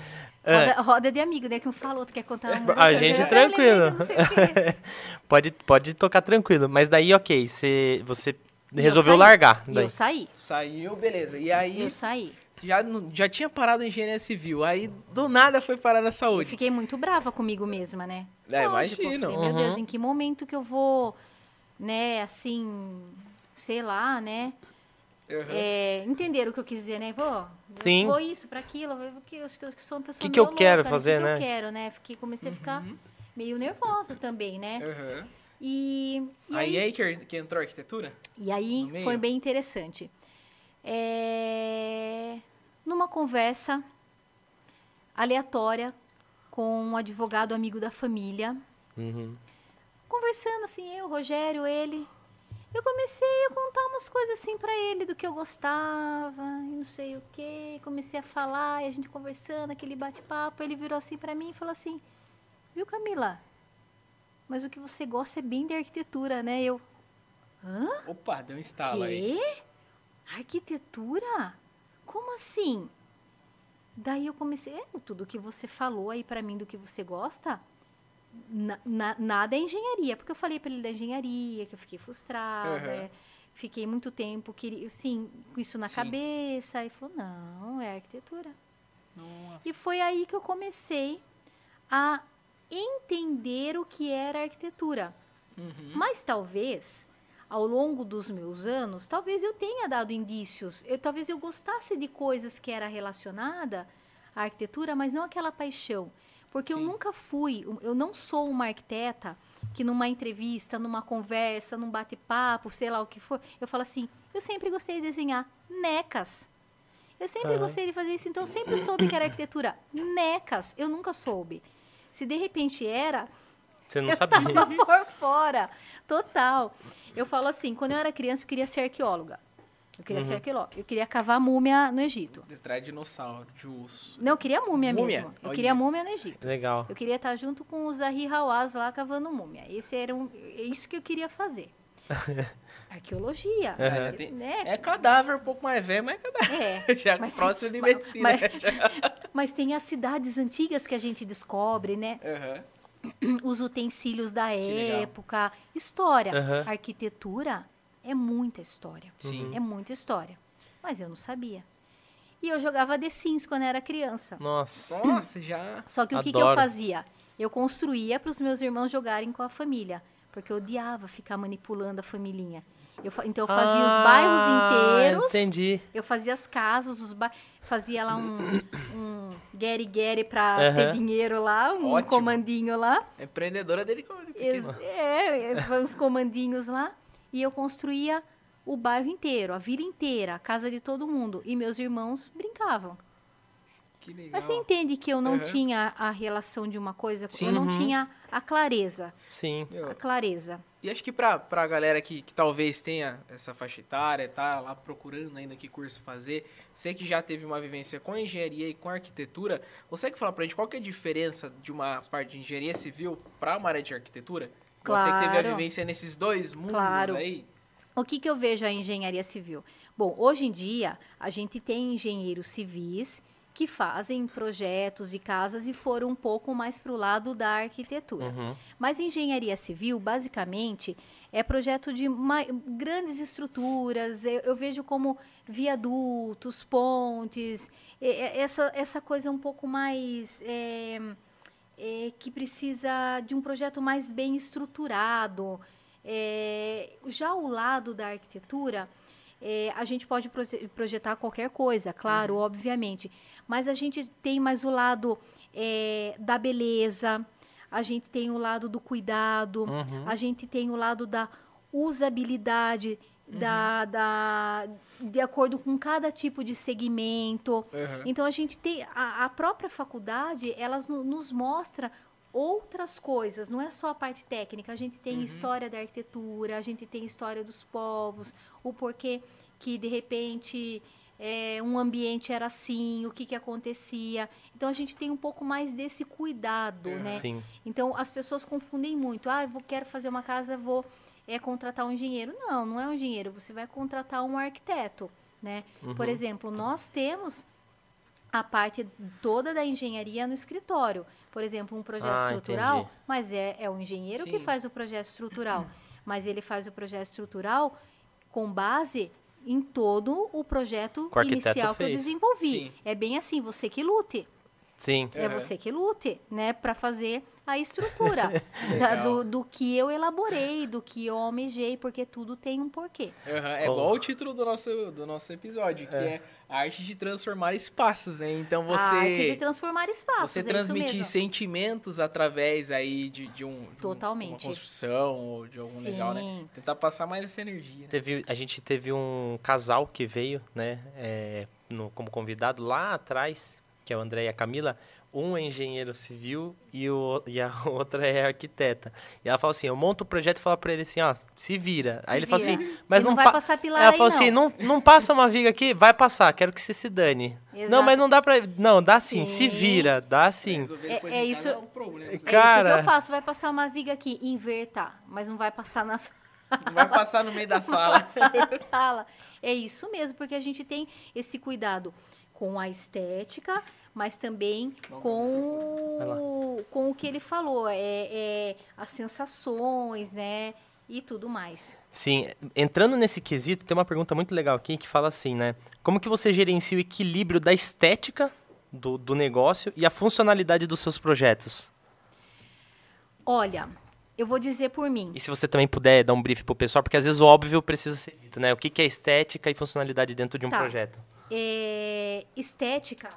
roda, roda de amigo, né? Que um fala, outro quer contar. Um, A gente tranquilo. que. Pode, pode tocar tranquilo. Mas daí, ok, você, você resolveu saí. largar. E Daí. eu saí. saiu, beleza. E aí, Eu saí. já, já tinha parado em engenharia civil, aí do nada foi parar na Eu saúde. fiquei muito brava comigo mesma, né? É, Lógico, eu imagino. falei, Meu Deus, Uhum. em que momento que eu vou, né, assim, sei lá, né? Uhum. É, entender o que eu quis dizer, né? Pô, eu Sim. vou isso, pra aquilo, eu, que, eu, acho que eu sou uma pessoa Que que eu meio quero louca, fazer, que né? que eu quero, né? Fiquei, comecei a ficar Uhum. meio nervosa também, né? Uhum. E, e Aí aí que, que entrou a arquitetura? E aí foi bem interessante. É, Numa conversa aleatória com um advogado amigo da família, Uhum. conversando assim, eu, Rogério, ele, eu comecei a contar umas coisas assim pra ele do que eu gostava, e não sei o que, comecei a falar, e a gente conversando, aquele bate-papo, ele virou assim pra mim e falou assim, viu Camila, mas o que você gosta é bem de arquitetura, né? Eu, hã? Opa, deu um estalo aí. Quê? Arquitetura? Como assim? Daí eu comecei, é, tudo que você falou aí pra mim do que você gosta, na- na- nada é engenharia, porque eu falei pra ele da engenharia, que eu fiquei frustrada, Aham. é, fiquei muito tempo, queria, assim, com isso na Sim. cabeça, aí falou, não, é arquitetura. Nossa. E foi aí que eu comecei a entender o que era arquitetura. Uhum. Mas talvez, ao longo dos meus anos, talvez eu tenha dado indícios. Eu, talvez eu gostasse de coisas que era relacionada à arquitetura, mas não aquela paixão. Porque eu Sim. nunca fui, eu não sou uma arquiteta que numa entrevista, numa conversa, num bate-papo, sei lá o que for, eu falo assim, eu sempre gostei de desenhar necas. Eu sempre Aham. gostei de fazer isso, então eu sempre soube que era arquitetura. Necas, eu nunca soube. Se de repente era, Você não eu sabia. tava por fora. Total. Eu falo assim, quando eu era criança, eu queria ser arqueóloga. Eu queria Uhum. ser arqueóloga. Eu queria cavar múmia no Egito. Detrás de dinossauro, de urso. Não, eu queria múmia, Múmia? mesmo. Eu Olha. queria múmia no Egito. Legal. Eu queria estar junto com os Zahir Hawass lá cavando múmia. Esse era um, é isso que eu queria fazer. Arqueologia. É, tem- né? É cadáver um pouco mais velho, mas é cadáver. É, Já mas- próximo de medicina. mas- já. mas tem as cidades antigas que a gente descobre, né? Aham. Os utensílios da legal. época, história, Aham. arquitetura é muita história. Sim. É muita história. Mas eu não sabia. E eu jogava The Sims quando era criança. Nossa. Nossa, já. Só que o que, que eu fazia? Eu construía para os meus irmãos jogarem com a família. Porque eu odiava ficar manipulando a família. Eu, então eu fazia os bairros inteiros. Ah, Entendi. Eu fazia as casas, os ba... fazia lá um, um get pra Aham. ter dinheiro lá, um Ótimo. comandinho lá. Empreendedora dele pequeno. É, é, uns comandinhos lá. E eu construía o bairro inteiro, a vila inteira, a casa de todo mundo. E meus irmãos brincavam. Que legal. Mas você entende que eu não Aham. tinha a relação de uma coisa, Sim. eu não Uhum. tinha a clareza. Sim. A clareza. E acho que pra, pra galera que, que talvez tenha essa faixa etária, tá lá procurando ainda que curso fazer, você que já teve uma vivência com engenharia e com arquitetura, consegue falar pra gente qual que é a diferença de uma parte de engenharia civil pra uma área de arquitetura? Você que teve a Claro. vivência nesses dois mundos Claro. aí. O que, que eu vejo a engenharia civil? Bom, hoje em dia, a gente tem engenheiros civis que fazem projetos de casas e foram um pouco mais para o lado da arquitetura. Uhum. Mas engenharia civil, basicamente, é projeto de grandes estruturas. Eu, eu vejo como viadutos, pontes, e- essa, essa coisa um pouco mais. é, é, que precisa de um projeto mais bem estruturado. É, já o lado da arquitetura, é, a gente pode proje- projetar qualquer coisa, claro, obviamente. Mas a gente tem mais o lado é, da beleza, a gente tem o lado do cuidado, Uhum. a gente tem o lado da usabilidade, da, da, de acordo com cada tipo de segmento. Aham. Então a gente tem a, a própria faculdade, elas no- nos mostra outras coisas, não é só a parte técnica. A gente tem Uhum. história da arquitetura, a gente tem história dos povos, o porquê que de repente é, um ambiente era assim, o que que acontecia. Então a gente tem um pouco mais desse cuidado, Uhum. né? Sim. Então as pessoas confundem muito. Ah, eu vou, quero fazer uma casa, vou é, contratar um engenheiro. Não, não é um engenheiro. Você vai contratar um arquiteto, né? Por Uhum. exemplo, nós temos a parte toda da engenharia no escritório. Por exemplo, um projeto Ah, estrutural, entendi. mas é, é o engenheiro que Sim. faz o projeto estrutural. Mas ele faz o projeto estrutural com base em todo o projeto Que o arquiteto inicial que eu desenvolvi. Sim. É bem assim, você que lute. Sim. É Aham. você que lute, né, para fazer a estrutura da- do, do que eu elaborei, do que eu almejei, porque tudo tem um porquê. Aham, É Bom. igual o título do nosso, do nosso episódio, que é. a arte de transformar espaços, né? Então A arte de você, transformar espaços, você é isso transmitir mesmo. sentimentos através aí de, de um de um- Totalmente. uma construção ou de algum legal, né? Sim. Tentar passar mais essa energia. né? Teve, a gente teve um casal que veio, né, é, no- como convidado lá atrás, que é o André e a Camila. Um é engenheiro civil e, o, e a outra é arquiteta. E ela falou assim: eu monto o projeto e falo pra ele assim: ó, se vira. Aí ele falou vira. assim: mas não, não vai pa- passar pilar Ela aí, falou assim: não. não, não passa uma viga aqui, vai passar, quero que você se dane. Não, Exato. mas não dá pra. Não, dá sim, se Sim. vira, dá sim. É- depois é em isso- é um problema. É isso Cara. que eu faço, vai passar uma viga aqui, inverta, mas não vai passar na Não vai passar no meio da sala. na sala. É isso mesmo, porque a gente tem esse cuidado com a estética, mas também com, com o que ele falou, é, é as sensações, né? E tudo mais. Sim, entrando nesse quesito, tem uma pergunta muito legal aqui que fala assim, né? Como que você gerencia o equilíbrio da estética do, do negócio e a funcionalidade dos seus projetos? Olha, eu vou dizer por mim. E se você também puder dar um brief pro pessoal, porque às vezes o óbvio precisa ser dito, né? O que, que é estética e funcionalidade dentro de um Tá. projeto? É, estética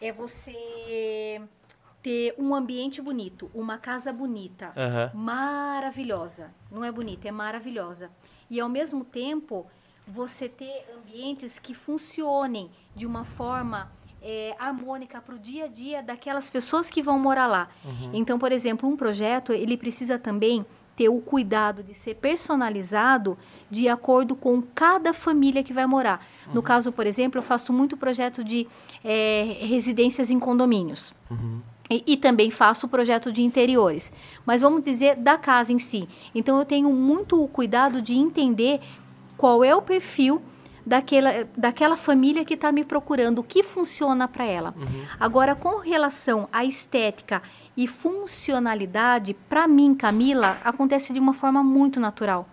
é você ter um ambiente bonito, uma casa bonita, Aham. maravilhosa. Não é bonita, é maravilhosa. E ao mesmo tempo, você ter ambientes que funcionem de uma forma é, harmônica para o dia a dia daquelas pessoas que vão morar lá. Então, por exemplo, um projeto ele precisa também ter o cuidado de ser personalizado de acordo com cada família que vai morar. No caso, por exemplo, eu faço muito projeto de é, residências em condomínios. E, e, também faço o projeto de interiores. Mas vamos dizer da casa em si. Então eu tenho muito o cuidado de entender qual é o perfil daquela, daquela família que está me procurando, o que funciona para ela. Uhum. Agora, com relação à estética e funcionalidade, para mim, Camila, acontece de uma forma muito natural.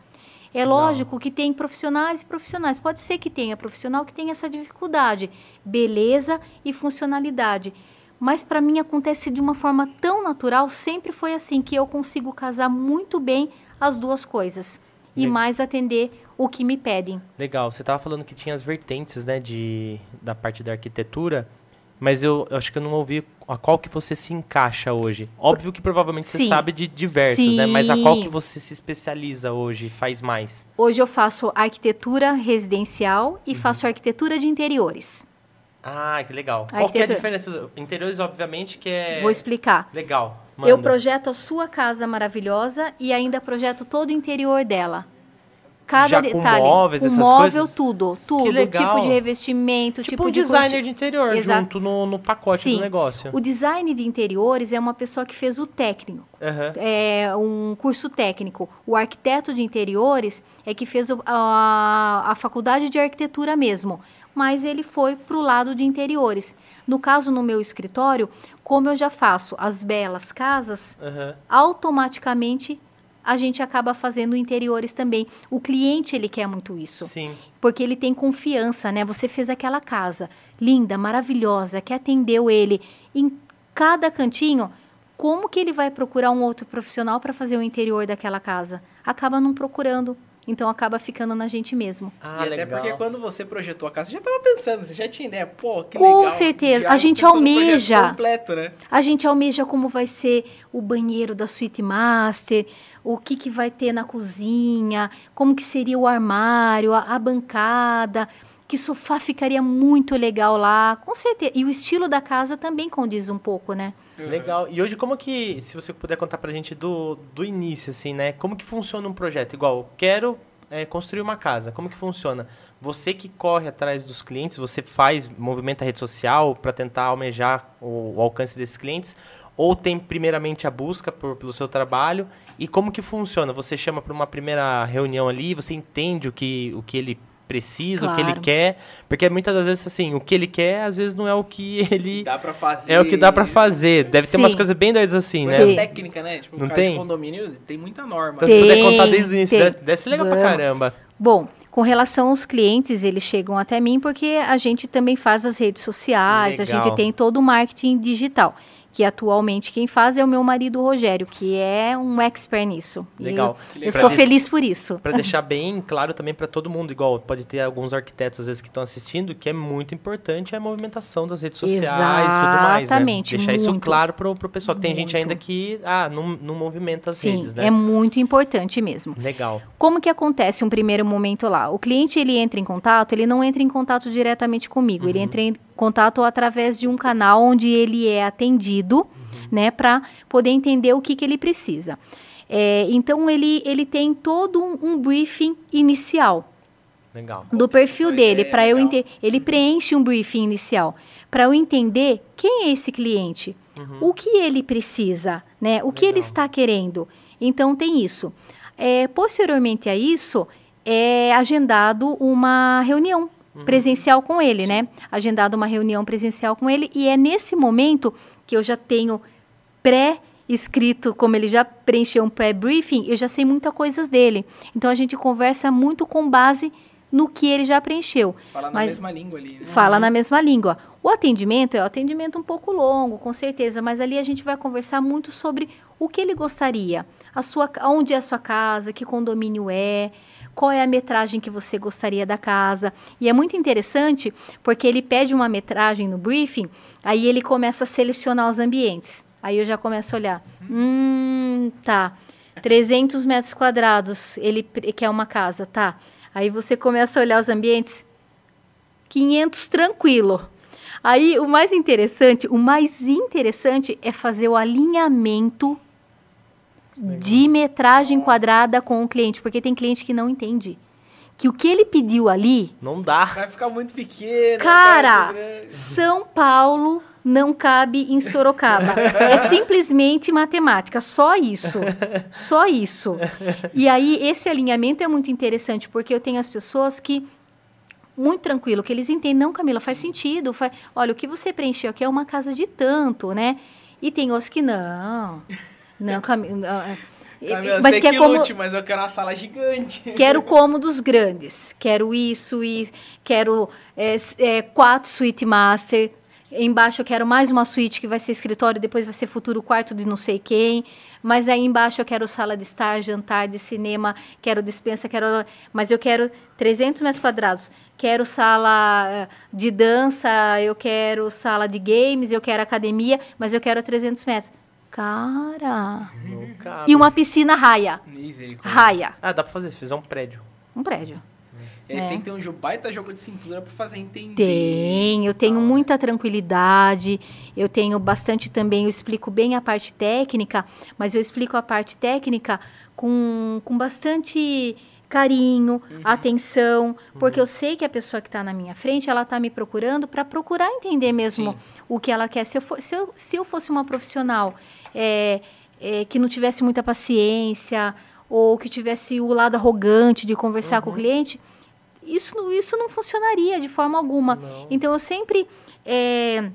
É lógico que tem profissionais e profissionais. Pode ser que tenha profissional que tenha essa dificuldade, beleza e funcionalidade. Mas para mim acontece de uma forma tão natural, sempre foi assim que eu consigo casar muito bem as duas coisas e mais atender o que me pedem. Legal. Você estava falando que tinha as vertentes, né, de da parte da arquitetura, mas eu, eu, acho que eu não ouvi a qual que você se encaixa hoje. Óbvio que provavelmente você Sim. sabe de diversas, Sim. né? Mas a qual que você se especializa hoje, faz mais? Hoje eu faço arquitetura residencial e uhum. faço arquitetura de interiores. Ah, que legal. Qual que é a diferença? Interiores, obviamente, que é... Vou explicar. Legal. Manda. Eu projeto a sua casa maravilhosa e ainda projeto todo o interior dela. Cada Já detalhe. Com móveis, essas móvel, coisas? tudo. Tudo. Tipo de revestimento, tipo, tipo um de. designer de interior Exato. junto no, no pacote Sim. do negócio. O design de interiores é uma pessoa que fez o técnico. Uhum. É um curso técnico. O arquiteto de interiores é que fez o, a, a faculdade de arquitetura mesmo. Mas ele foi para o lado de interiores. No caso, no meu escritório, como eu já faço as belas casas, uhum. automaticamente a gente acaba fazendo interiores também. O cliente, ele quer muito isso. Sim. Porque ele tem confiança, né? Você fez aquela casa linda, maravilhosa, que atendeu ele em cada cantinho. Como que ele vai procurar um outro profissional para fazer o interior daquela casa? Acaba não procurando. Então acaba ficando na gente mesmo. Ah, e até legal. porque quando você projetou a casa, você já estava pensando, você já tinha ideia, pô, que Com legal. certeza. A gente almeja. Completo, né? A gente almeja como vai ser o banheiro da suíte master, o que, que vai ter na cozinha, como que seria o armário, a, a bancada, que sofá ficaria muito legal lá, com certeza. E o estilo da casa também condiz um pouco, né? Uhum. Legal. E hoje, como que, se você puder contar pra gente do, do início, assim, né? Como que funciona um projeto? Igual, quero é, construir uma casa. Como que funciona? Você que corre atrás dos clientes, você faz, movimenta a rede social para tentar almejar o, o, alcance desses clientes? Ou tem primeiramente a busca por, pelo seu trabalho e como que funciona? Você chama para uma primeira reunião ali, você entende o que, o que ele precisa, claro. o que ele quer, porque muitas das vezes assim, o que ele quer às vezes não é o que ele dá para fazer. É o que dá para fazer. Deve ter Sim. umas coisas bem doidas assim, Mas né? técnica, né? Tipo, não tem? condomínio tem muita norma. Então, se puder contar desde o início, deve, deve ser legal Vamos. pra caramba. Bom, com relação aos clientes, eles chegam até mim porque a gente também faz as redes sociais, legal. a gente tem todo o marketing digital que atualmente quem faz é o meu marido Rogério, que é um expert nisso. Legal. E eu, sou feliz por isso. Para deixar bem claro também para todo mundo, igual pode ter alguns arquitetos às vezes que estão assistindo, que é muito importante a movimentação das redes sociais e tudo mais, né? Deixar muito. isso claro para o pessoal, que tem muito. gente ainda que ah, não, não movimenta as Sim, redes, né? é muito importante mesmo. Legal. Como que acontece um primeiro momento lá? O cliente, ele entra em contato, ele não entra em contato diretamente comigo, uhum. ele entra em contato através de um canal onde ele é atendido, uhum. né, para poder entender o que, que ele precisa. É, então ele, ele tem todo um, um briefing inicial. Legal. Do perfil dele, para eu entender. Ele preenche um briefing inicial para eu entender quem é esse cliente, uhum. o que ele precisa, né? O Legal. que ele está querendo. Então tem isso. É, posteriormente a isso, é agendado uma reunião Uhum. presencial com ele, né? Agendado uma reunião presencial com ele e é nesse momento que eu já tenho pré escrito, como ele já preencheu um pré-briefing, eu já sei muita coisas dele. Então a gente conversa muito com base no que ele já preencheu. Fala na mesma língua ali. Né? Fala uhum. na mesma língua. O atendimento é um atendimento um pouco longo, com certeza, mas ali a gente vai conversar muito sobre o que ele gostaria, a sua, onde é a sua casa, que condomínio é, qual é a metragem que você gostaria da casa. E é muito interessante porque ele pede uma metragem no briefing, aí ele começa a selecionar os ambientes. Aí eu já começo a olhar. Hum, tá. 300 metros quadrados, ele quer uma casa, tá. Aí você começa a olhar os ambientes. 500 tranquilo. Aí o mais interessante, o mais interessante é fazer o alinhamento de metragem quadrada com o cliente, porque tem cliente que não entende. Que o que ele pediu ali. Não dá. Vai ficar muito pequeno. Cara, São Paulo não cabe em Sorocaba. é simplesmente matemática, só isso. Só isso. E aí, esse alinhamento é muito interessante, porque eu tenho as pessoas que muito tranquilo, que eles entendem, não, Camila, faz sentido. Faz... Olha, o que você preencheu aqui é uma casa de tanto, né? E tem os que não. Não, Camila. Camila mas sei que, é como... lute, mas eu quero uma sala gigante. Quero cômodos grandes. Quero isso e quero é, é, quatro suíte master. Embaixo eu quero mais uma suíte que vai ser escritório, depois vai ser futuro quarto de não sei quem. Mas aí embaixo eu quero sala de estar, jantar, de cinema, quero dispensa, quero. Mas eu quero 300 metros quadrados. Quero sala eh, de dança, eu quero sala de games, eu quero academia, mas eu quero 300 metros. Cara. E uma piscina raia. Raia. Ah, dá pra fazer, se fizer um prédio. Um prédio. E aí é. tem que ter um baita jogo de cintura para fazer entender. Tem, eu tenho ah. muita tranquilidade, eu tenho bastante também, eu explico bem a parte técnica, mas eu explico a parte técnica com, com bastante carinho, uhum. atenção, porque uhum. eu sei que a pessoa que está na minha frente, ela está me procurando para procurar entender mesmo Sim. o que ela quer. Se eu, for, se eu, se eu fosse uma profissional é, é, que não tivesse muita paciência ou que tivesse o lado arrogante de conversar uhum. com o uhum. cliente, isso, isso não funcionaria de forma alguma. Não. Então, eu sempre é,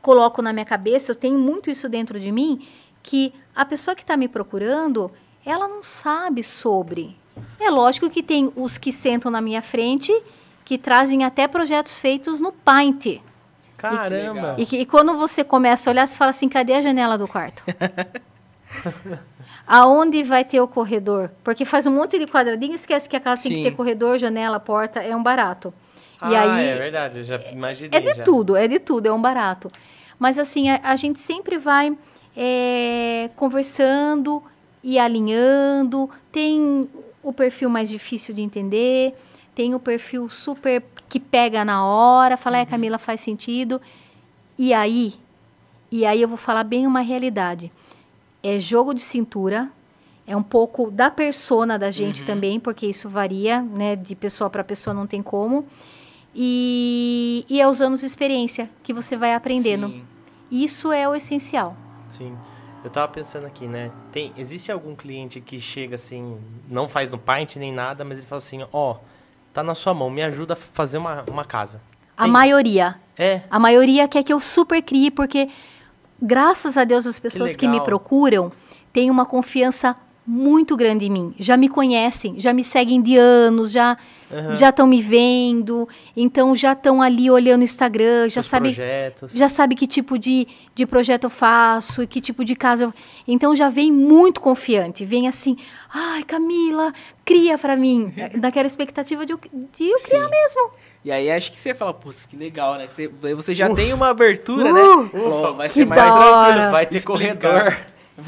coloco na minha cabeça, eu tenho muito isso dentro de mim, que a pessoa que está me procurando, ela não sabe sobre é lógico que tem os que sentam na minha frente que trazem até projetos feitos no Paint. Caramba! E, e, e quando você começa a olhar, você fala assim: cadê a janela do quarto? Aonde vai ter o corredor? Porque faz um monte de quadradinho, esquece que a casa Sim. tem que ter corredor, janela, porta, é um barato. Ah, e aí, é verdade, eu já imaginei. É de já. tudo, é de tudo, é um barato. Mas assim, a, a gente sempre vai é, conversando e alinhando. Tem o perfil mais difícil de entender, tem o perfil super que pega na hora, fala, é, uhum. é, Camila, faz sentido. E aí, e aí eu vou falar bem uma realidade. É jogo de cintura, é um pouco da persona da gente uhum. também, porque isso varia, né, de pessoa para pessoa, não tem como. E, e é os anos de experiência que você vai aprendendo. Sim. Isso é o essencial. Sim. Eu tava pensando aqui, né? Tem, existe algum cliente que chega assim, não faz no Paint nem nada, mas ele fala assim, ó, oh, tá na sua mão, me ajuda a fazer uma, uma casa. A maioria. É. A maioria quer que eu super crie, porque graças a Deus as pessoas que, que me procuram têm uma confiança muito grande em mim. Já me conhecem, já me seguem de anos, já uhum. já estão me vendo, então já estão ali olhando o Instagram, já sabe já sabe que tipo de, de projeto eu faço e que tipo de casa eu... então já vem muito confiante, vem assim, ai Camila, cria para mim, daquela expectativa de eu, de eu criar mesmo. E aí acho que você fala, putz, que legal, né? Você, você já tem uma abertura, uh, né? Pô, vai ser mais tranquilo, vai ter Explicar. corredor.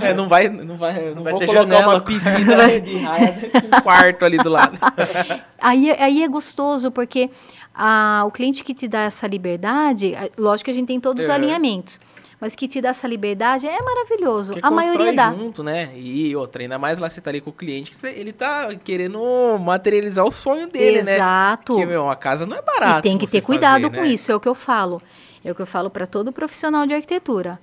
É, não vai, não vai, não, não vai vou colocar janela. uma piscina de raia com um quarto ali do lado. aí, aí é gostoso, porque a, o cliente que te dá essa liberdade, lógico que a gente tem todos é. os alinhamentos, mas que te dá essa liberdade é maravilhoso. Porque a maioria dá. junto, né? E outra, ainda mais lá você tá ali com o cliente, que ele tá querendo materializar o sonho dele, Exato. né? Exato. Porque, meu, a casa não é barata. E tem que ter cuidado fazer, com né? isso, é o que eu falo. É o que eu falo para todo profissional de arquitetura.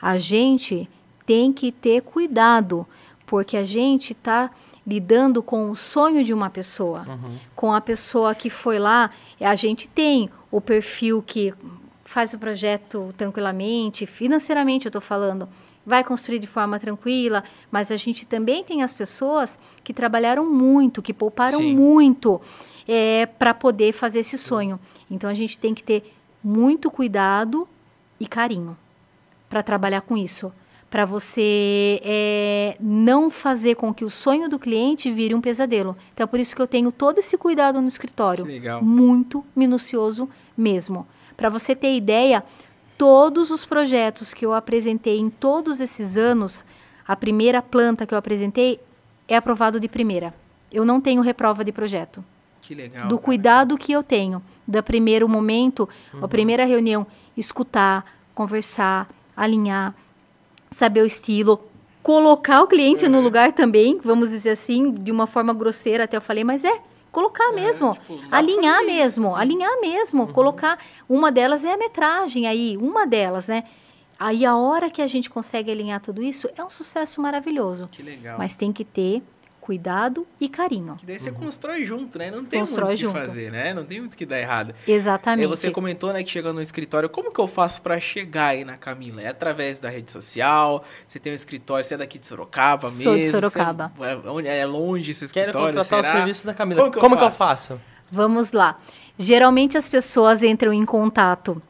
A gente tem que ter cuidado, porque a gente está lidando com o sonho de uma pessoa, uhum. com a pessoa que foi lá. A gente tem o perfil que faz o projeto tranquilamente, financeiramente eu estou falando, vai construir de forma tranquila, mas a gente também tem as pessoas que trabalharam muito, que pouparam Sim. muito é, para poder fazer esse sonho. Então a gente tem que ter muito cuidado e carinho para trabalhar com isso para você é, não fazer com que o sonho do cliente vire um pesadelo. Então, é por isso que eu tenho todo esse cuidado no escritório. Legal. Muito minucioso mesmo. Para você ter ideia, todos os projetos que eu apresentei em todos esses anos, a primeira planta que eu apresentei é aprovado de primeira. Eu não tenho reprova de projeto. Que legal. Do cara. cuidado que eu tenho, do primeiro momento, uhum. a primeira reunião, escutar, conversar, alinhar, saber o estilo, colocar o cliente no lugar também, vamos dizer assim, de uma forma grosseira, até eu falei, mas é colocar mesmo, tipo, dá pra alinhar mesmo, assim. alinhar mesmo, colocar. Uma delas é a metragem aí, uma delas, né? Aí a hora que a gente consegue alinhar tudo isso é um sucesso maravilhoso. Que legal. Mas tem que ter cuidado e carinho. Que daí você constrói junto, né? Não tem Constrói muito o que junto. fazer, né? Não tem muito o que dar errado. Exatamente. Aí você comentou, né, que chegando no escritório, como que eu faço pra chegar aí na Camila? É através da rede social? Você tem um escritório, você é daqui de Sorocaba mesmo? Sou de Sorocaba. Você é, onde- é longe esse Quero escritório, contratar os será? serviços da Camila. Como Como que que eu eu, faço? Vamos lá. Geralmente as pessoas entram em contato,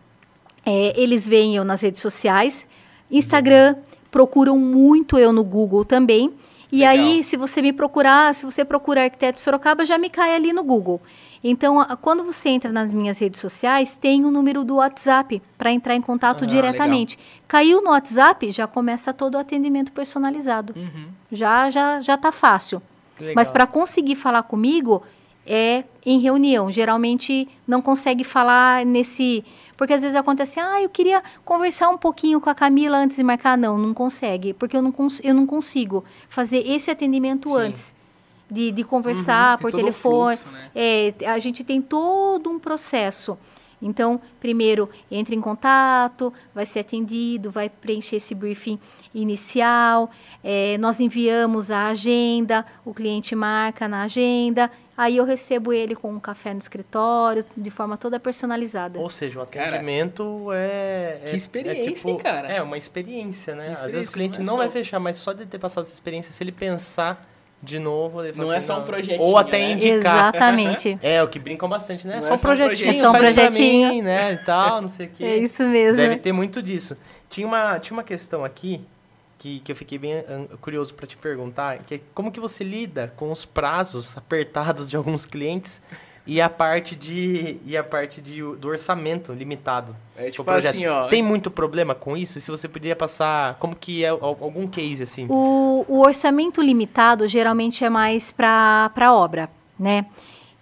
é, eles veem eu nas redes sociais, Instagram, procuram muito eu no Google também. E Legal. aí, se você me procurar, se você procurar arquiteto Sorocaba, já me cai ali no Google. Então, a- quando você entra nas minhas redes sociais, tem o número do WhatsApp para entrar em contato Ah, diretamente. Caiu no WhatsApp, já começa todo o atendimento personalizado. Uhum. Já, já, já tá fácil. Legal. Mas para conseguir falar comigo é em reunião. Geralmente não consegue falar nesse. Porque às vezes acontece, ah, eu queria conversar um pouquinho com a Camila antes de marcar. Não, não consegue. Porque eu não, cons eu não consigo fazer esse atendimento Sim. antes. De, de conversar Uhum, por telefone. fluxo, né? É, a gente tem todo um processo. Então, primeiro, entra em contato, vai ser atendido, vai preencher esse briefing inicial, é, nós enviamos a agenda, o cliente marca na agenda, aí eu recebo ele com um café no escritório, de forma toda personalizada. Ou seja, o Cara, atendimento é, que é- experiência, é tipo- hein, cara? É uma experiência, né? Que Às vezes experiência, o cliente não é não, vai fechar, mas só de ter passado essa experiência, se ele pensar de novo, Não é assim, só um projetinho, Ou até né? indicar. Exatamente. É, o que brincam bastante, né? Não É é só um só projetinho, projetinho. É só um faz pra projetinho. mim, né? E tal, não sei o quê. É isso mesmo. Deve ter muito disso. Tinha uma, tinha uma questão aqui que, que eu fiquei bem curioso para te perguntar, que é como que você lida com os prazos apertados de alguns clientes e a parte de e a parte de, do orçamento limitado. É tipo projeto. assim, ó. Tem muito problema com isso? E se você poderia passar, como que é al- algum case assim? O, o orçamento limitado geralmente é mais para a obra, né?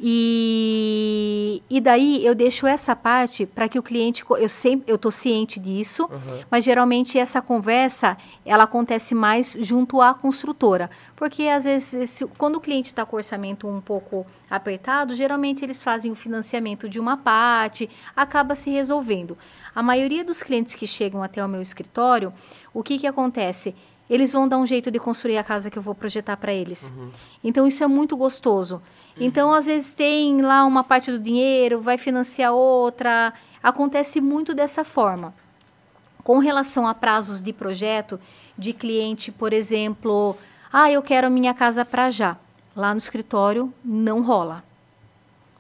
E, e daí eu deixo essa parte para que o cliente, eu sempre, eu estou ciente disso, Uhum. mas geralmente essa conversa ela acontece mais junto à construtora, porque às vezes esse- quando o cliente está com o orçamento um pouco apertado, geralmente eles fazem o financiamento de uma parte, acaba se resolvendo. A maioria dos clientes que chegam até o meu escritório, o que que acontece? Eles vão dar um jeito de construir a casa que eu vou projetar para eles. Então isso é muito gostoso. Então às vezes tem lá uma parte do dinheiro, vai financiar outra, acontece muito dessa forma. Com relação a prazos de projeto, de cliente, por exemplo, ah, eu quero a minha casa para já. Lá no escritório não rola.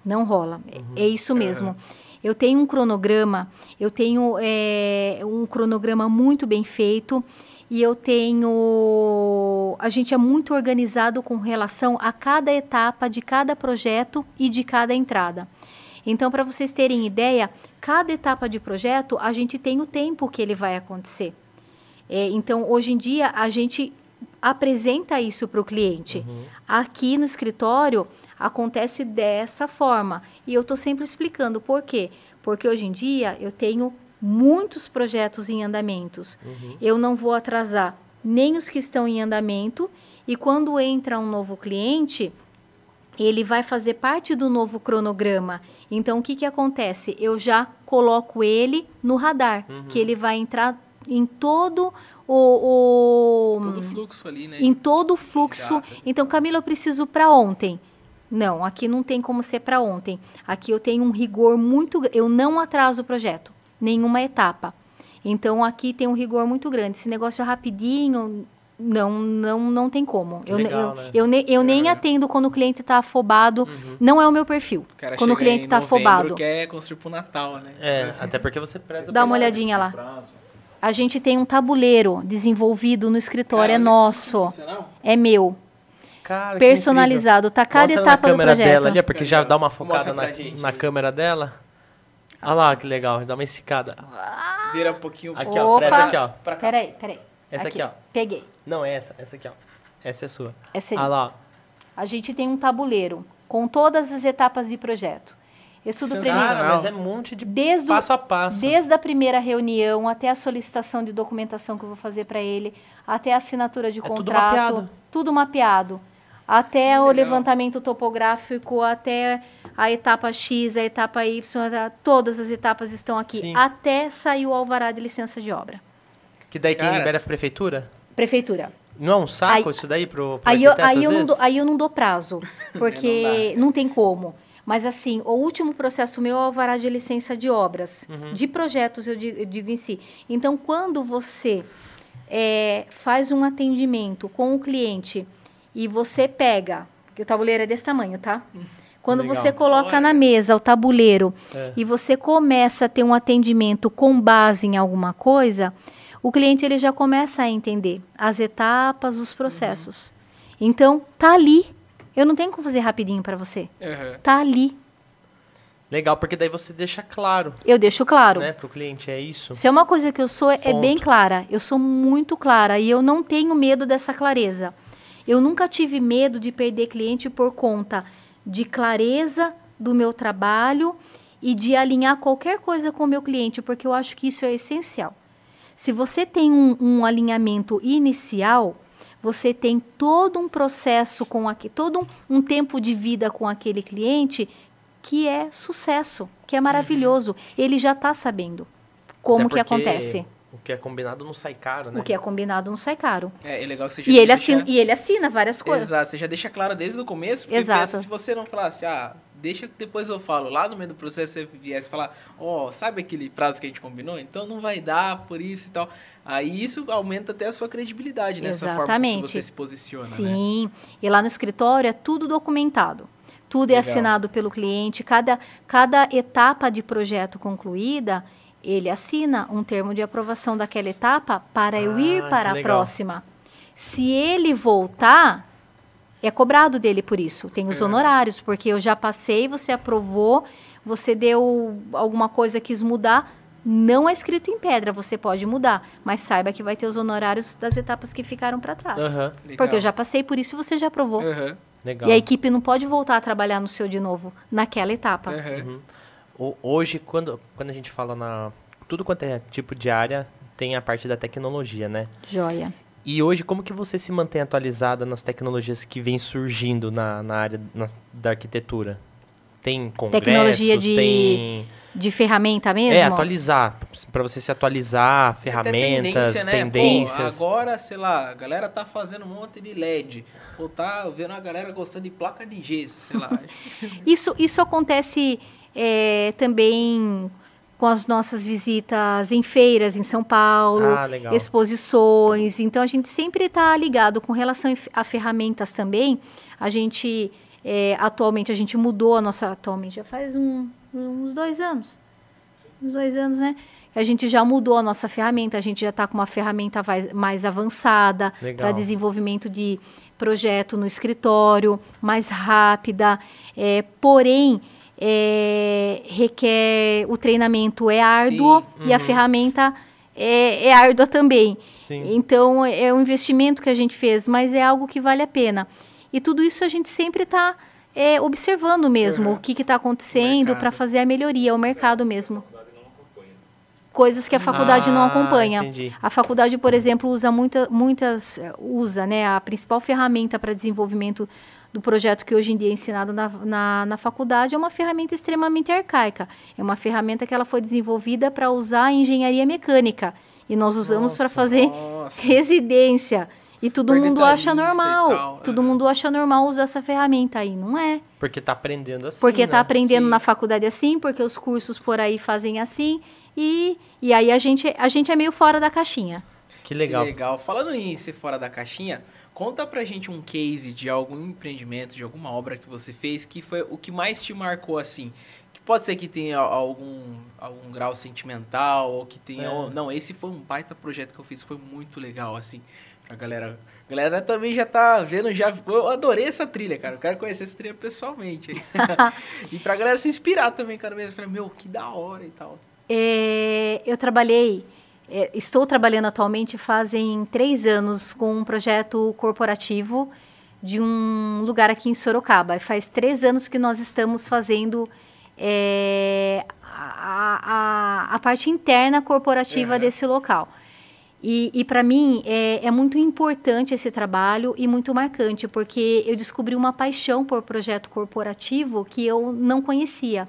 Não rola. É- É isso mesmo. Eu tenho um cronograma, eu tenho é, um cronograma muito bem feito e eu tenho. A gente é muito organizado com relação a cada etapa de cada projeto e de cada entrada. Então, para vocês terem ideia, cada etapa de projeto a gente tem o tempo que ele vai acontecer. É, então, hoje em dia, a gente apresenta isso para o cliente. Aqui no escritório acontece dessa forma. E eu estou sempre explicando por quê. Porque hoje em dia eu tenho muitos projetos em andamentos. Eu não vou atrasar nem os que estão em andamento. E quando entra um novo cliente, ele vai fazer parte do novo cronograma. Então, o que, que acontece? Eu já coloco ele no radar, que ele vai entrar em todo o, o- Todo fluxo ali, né? em todo o fluxo. Então, Camila, eu preciso para ontem. Não, aqui não tem como ser para ontem. Aqui eu tenho um rigor muito, eu não atraso o projeto, nenhuma etapa. Então, aqui tem um rigor muito grande. Esse negócio é rapidinho, não, não, não tem como. Que eu, legal, eu, né? eu, eu nem É. atendo quando o cliente está afobado. Uhum. Não é o meu perfil. O cara quando o cliente está afobado. quer construir pro Natal, né? É, até porque você preza Dá uma olhadinha lá. A gente tem um tabuleiro desenvolvido no escritório, é Cara, nosso, sensacional. é meu, Cara, personalizado. Tá cada Mostra etapa na do câmera projeto. dela ali, porque já dá uma focada na, na câmera dela. Olha lá, que legal, dá uma esticada. Vira um pouquinho Aqui, ó, Opa. essa aqui, ó. pra cá. Peraí, peraí. Essa aqui, ó. Peguei. Não, é essa, essa aqui, ó. Essa é sua. Essa aí. Olha lá. A gente tem um tabuleiro com todas as etapas de projeto. Estudo. Cara, preliminar. mas é um monte de Desde, o- passo a passo. desde a primeira reunião até a solicitação de documentação que eu vou fazer para ele, até a assinatura de É tudo contrato, mapeado. tudo mapeado. Até Que o legal. levantamento topográfico, até a etapa X, a etapa Y, todas as etapas estão aqui, Sim. até sair o alvará de licença de obra. Que daí quem Cara. libera é a prefeitura? Prefeitura. Não é um saco Aí- isso daí pro, pro Aí eu, aí, eu não dou, aí eu não dou prazo, porque não, tem como. Mas assim, o último processo meu é o alvará de licença de obras, Uhum. de projetos, eu digo, eu digo em si. Então, quando você é, faz um atendimento com o cliente e você pega, que o tabuleiro é desse tamanho, tá? Quando Legal. você coloca Olha. na mesa o tabuleiro É. e você começa a ter um atendimento com base em alguma coisa, o cliente ele já começa a entender as etapas, os processos. Então, tá ali. Eu não tenho como fazer rapidinho para você. Aham. Tá ali. Legal, porque daí você deixa claro, Eu deixo claro. né, pro cliente, é isso. Se é uma coisa que eu sou, é Ponto. bem clara. Eu sou muito clara e eu não tenho medo dessa clareza. Eu nunca tive medo de perder cliente por conta de clareza do meu trabalho e de alinhar qualquer coisa com o meu cliente, porque eu acho que isso é essencial. Se você tem um, um alinhamento inicial, você tem todo um processo com aqui, todo um, um tempo de vida com aquele cliente que é sucesso, que é maravilhoso. Ele já está sabendo como que acontece. O que é combinado não sai caro, né? O que é combinado não sai caro. É, é legal que você já E ele, deixa- assina, e ele assina várias coisas. Exato, você já deixa claro desde o começo, porque Exato. pensa, se você não falasse, ah, deixa que depois eu falo, lá no meio do processo você viesse falar, ó, sabe aquele prazo que a gente combinou? Então não vai dar por isso e tal. Aí isso aumenta até a sua credibilidade nessa forma Exatamente. que você se posiciona, né? Sim. E lá no escritório é tudo documentado. Tudo é Legal. assinado pelo cliente. Cada, cada etapa de projeto concluída, ele assina um termo de aprovação daquela etapa para eu Ah, ir que para a legal. próxima. Se ele voltar, é cobrado dele por isso. Tem os É. honorários, porque eu já passei, você aprovou, você deu alguma coisa, quis mudar. Não é escrito em pedra, você pode mudar, mas saiba que vai ter os honorários das etapas que ficaram para trás. Legal. Porque eu já passei por isso e você já aprovou. Legal. E a equipe não pode voltar a trabalhar no seu de novo, naquela etapa. aham. Hoje, quando, quando a gente fala na... Tudo quanto é tipo de área, tem a parte da tecnologia, né? Joia. E hoje, como que você se mantém atualizada nas tecnologias que vêm surgindo na, na área na- da arquitetura? Tem congressos, Tecnologia de tem... De ferramenta mesmo? É, atualizar. Pra você se atualizar, ferramentas, tendência, né? tendências. Pô, agora, sei lá, a galera tá fazendo um monte de LED. Ou tá vendo a galera gostando de placa de gesso, sei lá. Isso, isso acontece é, também com as nossas visitas em feiras em São Paulo, Ah, exposições. Então a gente sempre está ligado com relação a ferramentas também. A gente é, atualmente a gente mudou a nossa atualmente já faz um- uns dois anos, uns dois anos, né? A gente já mudou a nossa ferramenta. A gente já está com uma ferramenta vai- mais avançada para desenvolvimento de projeto no escritório, mais rápida. É, porém é, requer o treinamento é árduo Sim, e a uhum. ferramenta é, é árdua também. Sim. Então, é um investimento que a gente fez, mas é algo que vale a pena. E tudo isso a gente sempre está observando mesmo Uhum. o que está acontecendo para fazer a melhoria, o mercado mesmo. Coisas que a faculdade não Ah, acompanha. entendi. A faculdade, por exemplo, usa muita, muitas, usa, né, a principal ferramenta para desenvolvimento do projeto que hoje em dia é ensinado na, na, na faculdade é uma ferramenta extremamente arcaica. É uma ferramenta que ela foi desenvolvida para usar em engenharia mecânica. E nós usamos para fazer Nossa. residência. E todo mundo acha normal. tal, Todo é. mundo acha normal usar essa ferramenta aí. Não é. Porque tá aprendendo assim, Porque né? está aprendendo Sim. na faculdade assim, porque os cursos por aí fazem assim. E, e aí a gente, a gente é meio fora da caixinha. Que legal. Que legal. Falando em ser fora da caixinha, conta pra gente um case de algum empreendimento, de alguma obra que você fez que foi o que mais te marcou assim. Que pode ser que tenha algum, algum grau sentimental, ou que tenha. É. ou- não, esse foi um baita projeto que eu fiz, foi muito legal, assim. Pra galera. A galera também já tá vendo, já. Eu adorei essa trilha, cara. Eu quero conhecer essa trilha pessoalmente. e pra galera se inspirar também, cara, mesmo. Falei, meu, que da hora e tal. É, eu trabalhei, é, estou trabalhando atualmente fazem três anos com um projeto corporativo de um lugar aqui em Sorocaba. E Faz três anos que nós estamos fazendo é, a, a- a parte interna corporativa desse local. E, e para mim é, é muito importante esse trabalho e muito marcante, porque eu descobri uma paixão por projeto corporativo que eu não conhecia.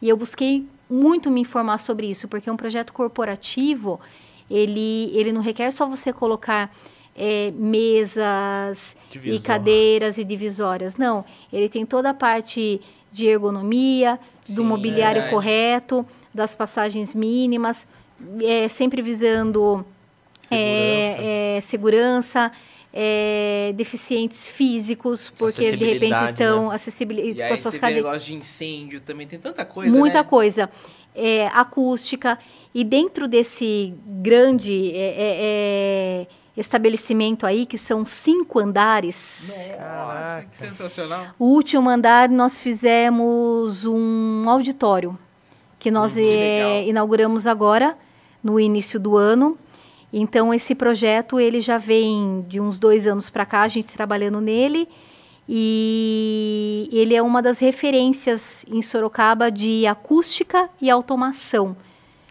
E eu busquei muito me informar sobre isso, porque um projeto corporativo, ele, ele não requer só você colocar é, mesas Divisor. e cadeiras e divisórias. Não, ele tem toda a parte de ergonomia, do Sim, mobiliário verdade. correto, das passagens mínimas, é, sempre visando Segurança. é, é, segurança, é, deficientes físicos, porque de repente Acessibilidade, estão né? acessibilidades E com aí as suas cadeiras. negócio de incêndio também, tem tanta coisa, Muita né? coisa. É, acústica. E dentro desse grande é, é, é, estabelecimento aí, que são cinco andares, Nossa, Caraca. que sensacional. o último andar nós fizemos um auditório, que nós Hum, que legal. inauguramos agora, no início do ano. Então, esse projeto, ele já vem de uns dois anos para cá, a gente trabalhando nele. E ele é uma das referências em Sorocaba de acústica e automação.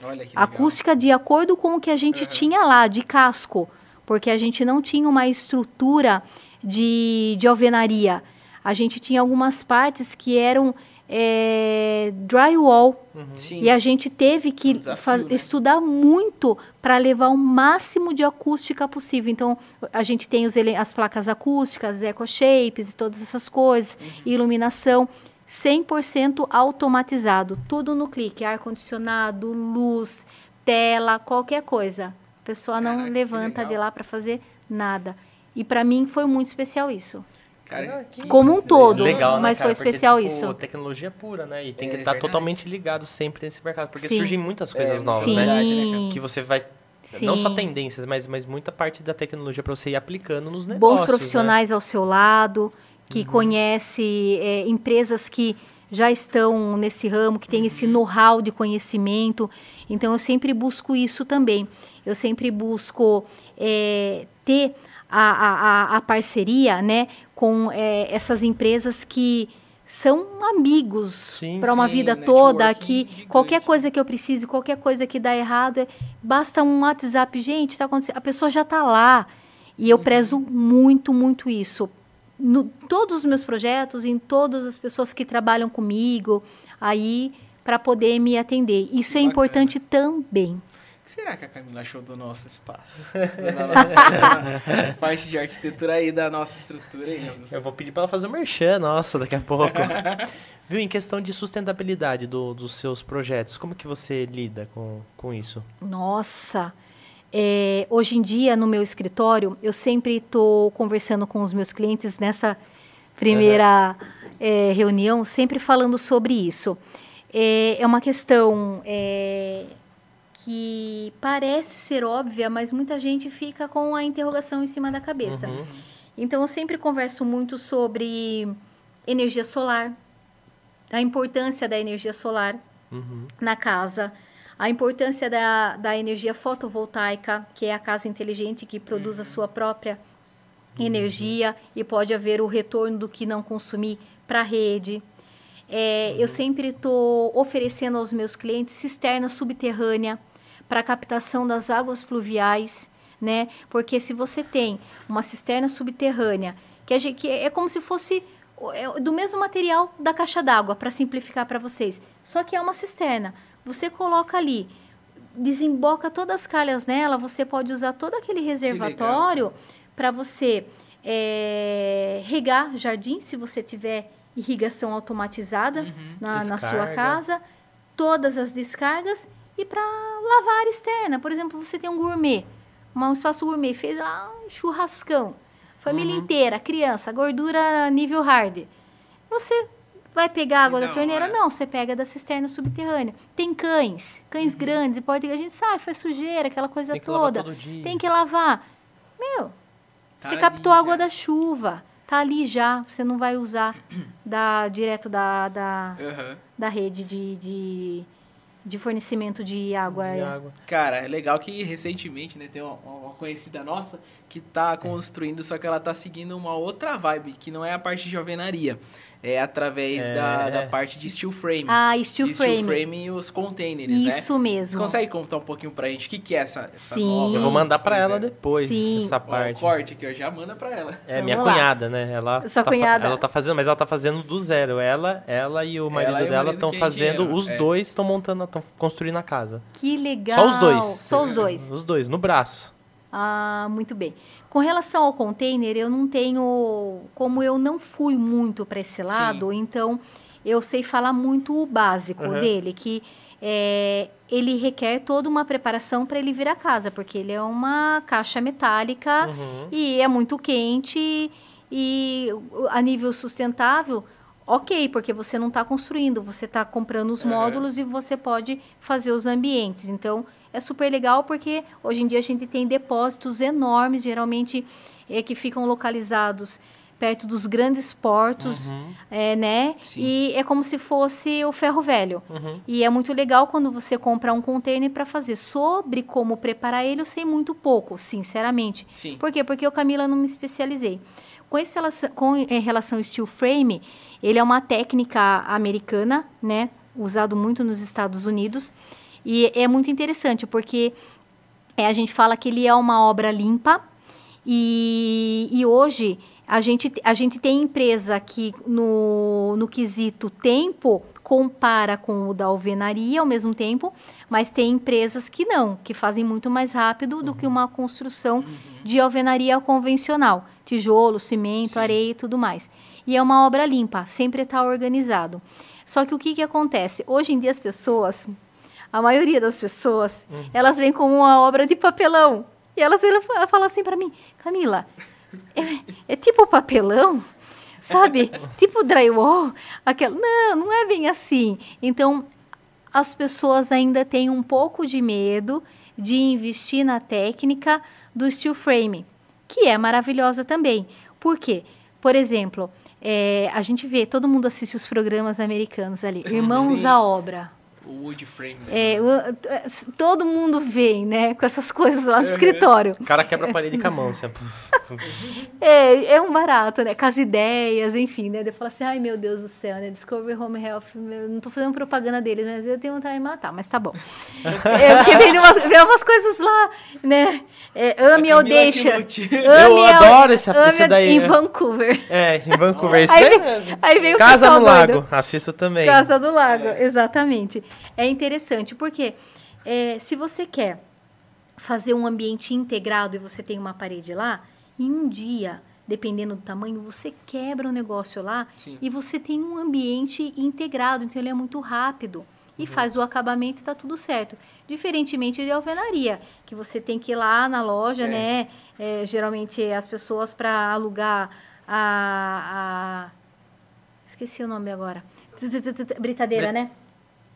Olha que legal. Acústica de acordo com o que a gente Aham. tinha lá, de casco, porque a gente não tinha uma estrutura de, de alvenaria. A gente tinha algumas partes que eram é, drywall Sim. e a gente teve É que um desafio, né? estudar muito para levar o máximo de acústica possível. Então, a gente tem os as placas acústicas, eco shapes e todas essas coisas, Uhum. iluminação 100% automatizado, tudo no clique, ar condicionado, luz, tela, qualquer coisa. A pessoa Caraca, não levanta de lá para fazer nada. E para mim foi muito especial isso. Cara, Como um todo, Legal, né, mas cara? foi Porque, especial tipo, isso. tecnologia pura, né? E tem É que estar verdade. totalmente ligado sempre nesse mercado. Porque Sim. surgem muitas coisas É, novas, Sim. né? verdade, né? Que você vai. Não só Sim. tendências, mas, mas muita parte da tecnologia para você ir aplicando nos negócios. bons profissionais ao seu lado, que Uhum. conhece é, empresas que já estão nesse ramo, que tem Uhum. esse know-how de conhecimento. Então, eu sempre busco isso também. Eu sempre busco é, ter a, a, a- parceria né, com é, essas empresas que são amigos para uma sim, vida toda, que qualquer coisa que eu precise, qualquer coisa que dá errado, é- basta um WhatsApp, gente, tá acontecendo, a pessoa já está lá. E Uhum. eu prezo muito, muito isso. No todos os meus projetos, em todas as pessoas que trabalham comigo, aí para poder me atender. Isso é Bacana. importante também. O que será que a Camila achou do nosso espaço? Da parte de arquitetura aí da nossa estrutura aí, Augusto. Eu vou pedir para ela fazer o merchan, nossa, daqui a pouco. Viu, em questão de sustentabilidade do- dos seus projetos, como que você lida com, com isso? Nossa, é, hoje em dia no meu escritório eu sempre estou conversando com os meus clientes nessa primeira é, reunião, sempre falando sobre isso. É, é uma questão é, que parece ser óbvia, mas muita gente fica com a interrogação em cima da cabeça. Uhum. Então, eu sempre converso muito sobre energia solar, a importância da energia solar Uhum. na casa, a importância da, da energia fotovoltaica, que é a casa inteligente que produz a sua própria energia e pode haver o retorno do que não consumir para a rede. É, Eu sempre estou oferecendo aos meus clientes cisterna subterrânea para captação das águas pluviais, né? Porque se você tem uma cisterna subterrânea, que, a gente, que é como se fosse é do mesmo material da caixa d'água, para simplificar para vocês. Só que é uma cisterna. Você coloca ali, desemboca todas as calhas nela, você pode usar todo aquele reservatório para você é, regar jardim, se você tiver irrigação automatizada Uhum. na, na sua casa, todas as descargas e para lavar a área externa. Por exemplo, você tem um gourmet, um espaço gourmet, fez lá um churrascão, família Uhum. inteira, criança, gordura nível hard. Você vai pegar água da da torneira? Não, você pega da cisterna subterrânea. Tem cães, cães Uhum. grandes, e pode a gente sabe, faz sujeira, aquela coisa Tem toda. Tem que lavar. Meu, Tá você captou a água da chuva. Tá ali já, você não vai usar da, direto da, da, Aham. da rede de, de, de fornecimento de água. De é. água. Cara, é legal que recentemente, né, tem uma, uma conhecida nossa que tá construindo, só que ela tá seguindo uma outra vibe, que não é a parte de alvenaria. É através É. da, da parte de steel frame. Ah, steel steel frame. frame e os containers, né? Isso mesmo. Você consegue contar um pouquinho pra gente o que, que é essa, essa Sim. nova? Eu vou mandar pra Pois ela é. depois, Sim. essa Ó, o parte. corte aqui, ó, já manda pra ela. É, minha Vamos lá. cunhada, né? Ela Sua tá, cunhada. ela tá fazendo, mas ela tá fazendo do zero. Ela, ela e o marido Ela dela estão que é fazendo, os é. dois estão montando, estão construindo a casa. Que legal. Só os dois. Só os dois. Os dois, no braço. Ah, muito bem. Com relação ao container, eu não tenho. Como eu não fui muito para esse lado, então eu sei falar muito o básico Uhum. dele, que é, ele requer toda uma preparação para ele vir a casa, porque ele é uma caixa metálica Uhum. e é muito quente e a nível sustentável, ok, porque você não está construindo, você está comprando os Uhum. módulos e você pode fazer os ambientes. Então, é super legal porque hoje em dia a gente tem depósitos enormes, geralmente é, que ficam localizados perto dos grandes portos, Uhum. é, né? Sim. E é como se fosse o ferro velho. Uhum. E é muito legal quando você compra um container para fazer. Sobre como preparar ele, eu sei muito pouco, sinceramente. Sim. Por quê? Porque eu, Camila, não me especializei. Com, esse, relação- com em relação ao steel frame, ele é uma técnica americana, né? Usado muito nos Estados Unidos. E é muito interessante, porque é, a gente fala que ele é uma obra limpa. E, e hoje a gente, a gente tem empresa que no, no quesito tempo compara com o da alvenaria ao mesmo tempo, mas tem empresas que não, que fazem muito mais rápido do que uma construção de alvenaria convencional, tijolo, cimento, Sim. areia e tudo mais. E é uma obra limpa, sempre está organizado. Só que o que, que acontece? Hoje em dia as pessoas, a maioria das pessoas, elas vêm com uma obra de papelão. E elas falam assim para mim, Camila, é, é tipo papelão? Sabe? tipo drywall? Aquela... Não, não é bem assim. Então, as pessoas ainda têm um pouco de medo de investir na técnica do steel frame, que é maravilhosa também. Por quê? Por exemplo, é, a gente vê, todo mundo assiste os programas americanos ali, Irmãos Sim. à Obra. O wood frame. né? É, o- é, todo mundo vem, né, com essas coisas lá no Uhum. escritório. O cara quebra a parede com a mão, assim. É, é um barato, né? Com as ideias, enfim, né? Eu falo assim, ai meu Deus do céu, né? Discovery Home Health, eu não tô fazendo propaganda deles, mas eu tenho vontade de matar, mas tá bom. é, porque vem umas, vem umas coisas lá, né? É, ame ou deixa. Eu adoro ame esse daí, Em é. Vancouver. É, em Vancouver, isso Aí é vem- mesmo. Aí vem o Casa no doido. Lago, assisto também. Casa do Lago, exatamente. É interessante, porque é, se você quer fazer um ambiente integrado e você tem uma parede lá, em um dia, dependendo do tamanho, você quebra o negócio lá Sim. e você tem um ambiente integrado, então ele é muito rápido. E faz o acabamento e tá tudo certo. Diferentemente de alvenaria, que você tem que ir lá na loja, É. né? É, geralmente as pessoas para alugar a, a- Esqueci o nome agora. Britadeira, né?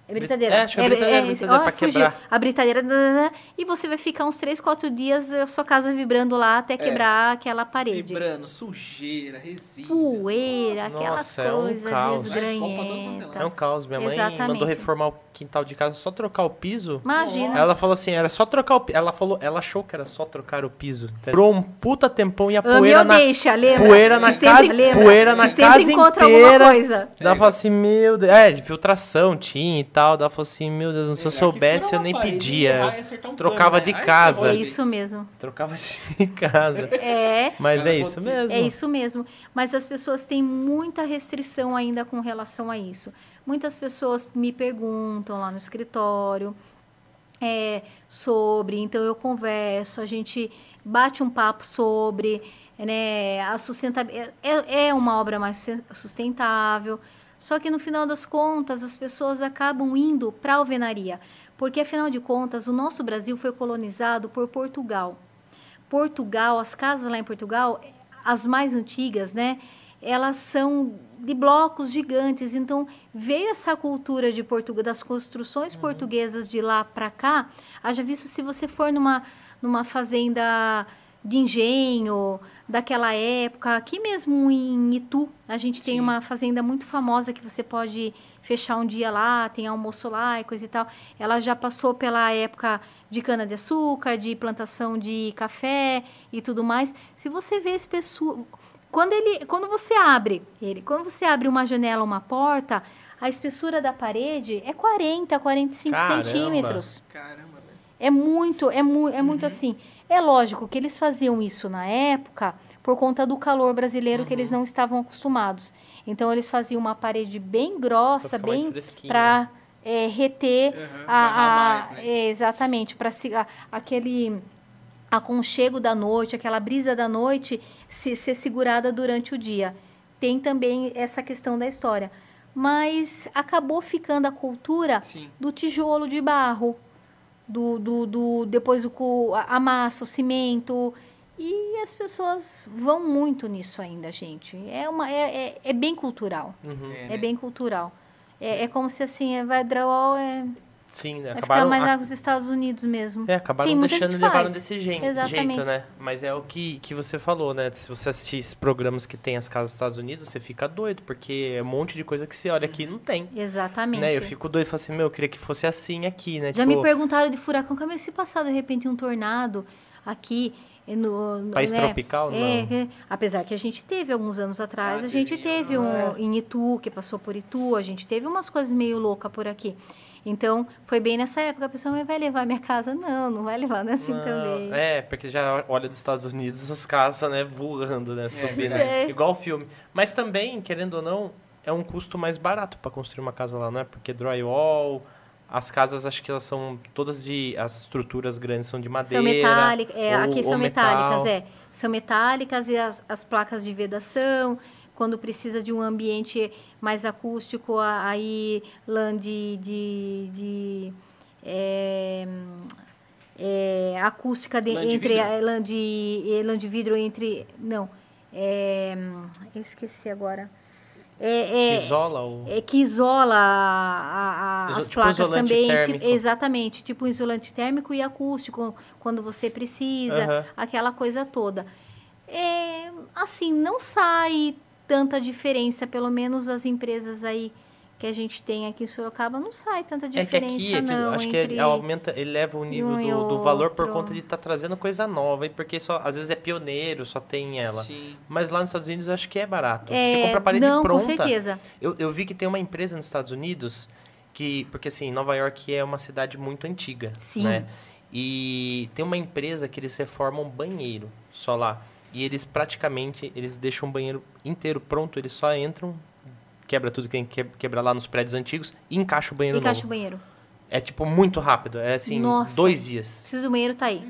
É britadeira. É, acho que é britadeira, britadeira ó, pra fugiu. quebrar. A britadeira. E você vai ficar uns 3, 4 dias a sua casa vibrando lá até quebrar aquela parede. Vibrando, sujeira, resíduo. Poeira, Nossa, aquelas é um coisas caos. É um caos. Minha mãe Exatamente. mandou reformar o quintal de casa, só trocar o piso. Imagina. Ela falou assim, era só trocar o piso. Ela falou, ela achou que era só trocar o piso. Durou um puta tempão e a poeira na deixa, lembra? poeira na E sempre- casa, lembra? poeira na E sempre casa encontra inteira. alguma coisa. Ela falou assim, meu Deus, é, de filtração tinha e tal. Ela falou assim, meu Deus, se eu soubesse eu nem pedia. Trocava de casa. É isso mesmo. Trocava de casa. É. Mas é isso mesmo. É isso mesmo. Mas as pessoas têm muita restrição ainda com relação a isso. Muitas pessoas me perguntam lá no escritório é, sobre, então eu converso, a gente bate um papo sobre, né, a sustentabilidade. É, é uma obra mais sus- sustentável. Só que no final das contas, as pessoas acabam indo para a alvenaria. Porque, afinal de contas, o nosso Brasil foi colonizado por Portugal. Portugal, as casas lá em Portugal, as mais antigas, né? Elas são de blocos gigantes. Então, veio essa cultura de Portugal, das construções portuguesas de lá para cá. Haja visto se você for numa, numa fazenda de engenho daquela época, aqui mesmo em Itu, a gente tem Sim. uma fazenda muito famosa que você pode fechar um dia lá, tem almoço lá e coisa e tal. Ela já passou pela época de cana-de-açúcar, de plantação de café e tudo mais. Se você vê esse pessoal, quando ele, quando você abre ele, quando você abre uma janela, uma porta, a espessura da parede é 40, 45 Caramba. centímetros. Caramba, velho. É muito, é, mu é Uhum. muito assim. É lógico que eles faziam isso na época por conta do calor brasileiro que Uhum. eles não estavam acostumados. Então eles faziam uma parede bem grossa, bem para reter Aham, a, a- mais, né? é, exatamente para aquele aconchego da noite, aquela brisa da noite se, ser segurada durante o dia. Tem também essa questão da história. Mas acabou ficando a cultura Sim. do tijolo de barro, do, do, do depois o, co- a massa, o cimento. E as pessoas vão muito nisso ainda, gente. É, uma, é, é, é bem cultural. Uhum. É né? bem cultural. É, é como se assim, é, vai drywall é, Sim, né? vai ficar Acabaram, mais a- nos Estados Unidos mesmo. É, acabaram Tem deixando e levaram desse gen- Exatamente. jeito, né? Mas é o que, que você falou, né? Se você assistir esses programas que tem as casas dos Estados Unidos, você fica doido, porque é um monte de coisa que você olha aqui e não tem. Exatamente. Né? Eu fico doido e falo assim, meu, eu queria que fosse assim aqui, né? Já tipo, me perguntaram de furacão, como é que se passar de repente um tornado aqui no, no país né? tropical, É, não. é. apesar que a gente teve alguns anos atrás, Ah, a gente teve, mas um é. em Itu, que passou por Itu, a gente teve umas coisas meio loucas por aqui. Então, foi bem nessa época, a pessoa, mas vai levar minha casa? Não, não vai levar, não é assim Não, também. É, porque já olha dos Estados Unidos as casas, né, voando, né, subindo, verdade. igual o filme. Mas também, querendo ou não, é um custo mais barato para construir uma casa lá, não é? Porque drywall, as casas acho que elas são todas de, as estruturas grandes são de madeira. São metálicas, é, ou- aqui são metálicas, metal. é. São metálicas e as, as placas de vedação, quando precisa de um ambiente mais acústico, aí lã de, de, de, é, é, acústica de- Lã de entre vidro? lã de, é, lã de vidro entre, não, é, eu esqueci agora. É, Que é, isola o... é, que isola a- a- as tipo placas isolante também. térmico. tipo- exatamente, tipo um isolante térmico e acústico, quando você precisa, aquela coisa toda. É, assim, não sai tanta diferença, pelo menos as empresas aí que a gente tem aqui em Sorocaba, não sai tanta É que diferença, aqui, é que não, acho que ele aumenta, ele leva o nível um do, do valor por conta de estar trazendo coisa nova, e porque só, às vezes é pioneiro, só tem ela. Sim. Mas lá nos Estados Unidos eu acho que é barato. É, Você compra a parede não, pronta. com certeza. Eu, eu vi que tem uma empresa nos Estados Unidos que. Porque assim, Nova York é uma cidade muito antiga. Sim. Né? E tem uma empresa que eles reformam banheiro só lá. E eles praticamente eles deixam o banheiro inteiro pronto, eles só entram, quebra tudo que tem que quebrar lá nos prédios antigos e encaixa o banheiro Encaixa o novo. banheiro. É tipo muito rápido. É assim, Nossa. dois dias. Preciso do banheiro, tá aí.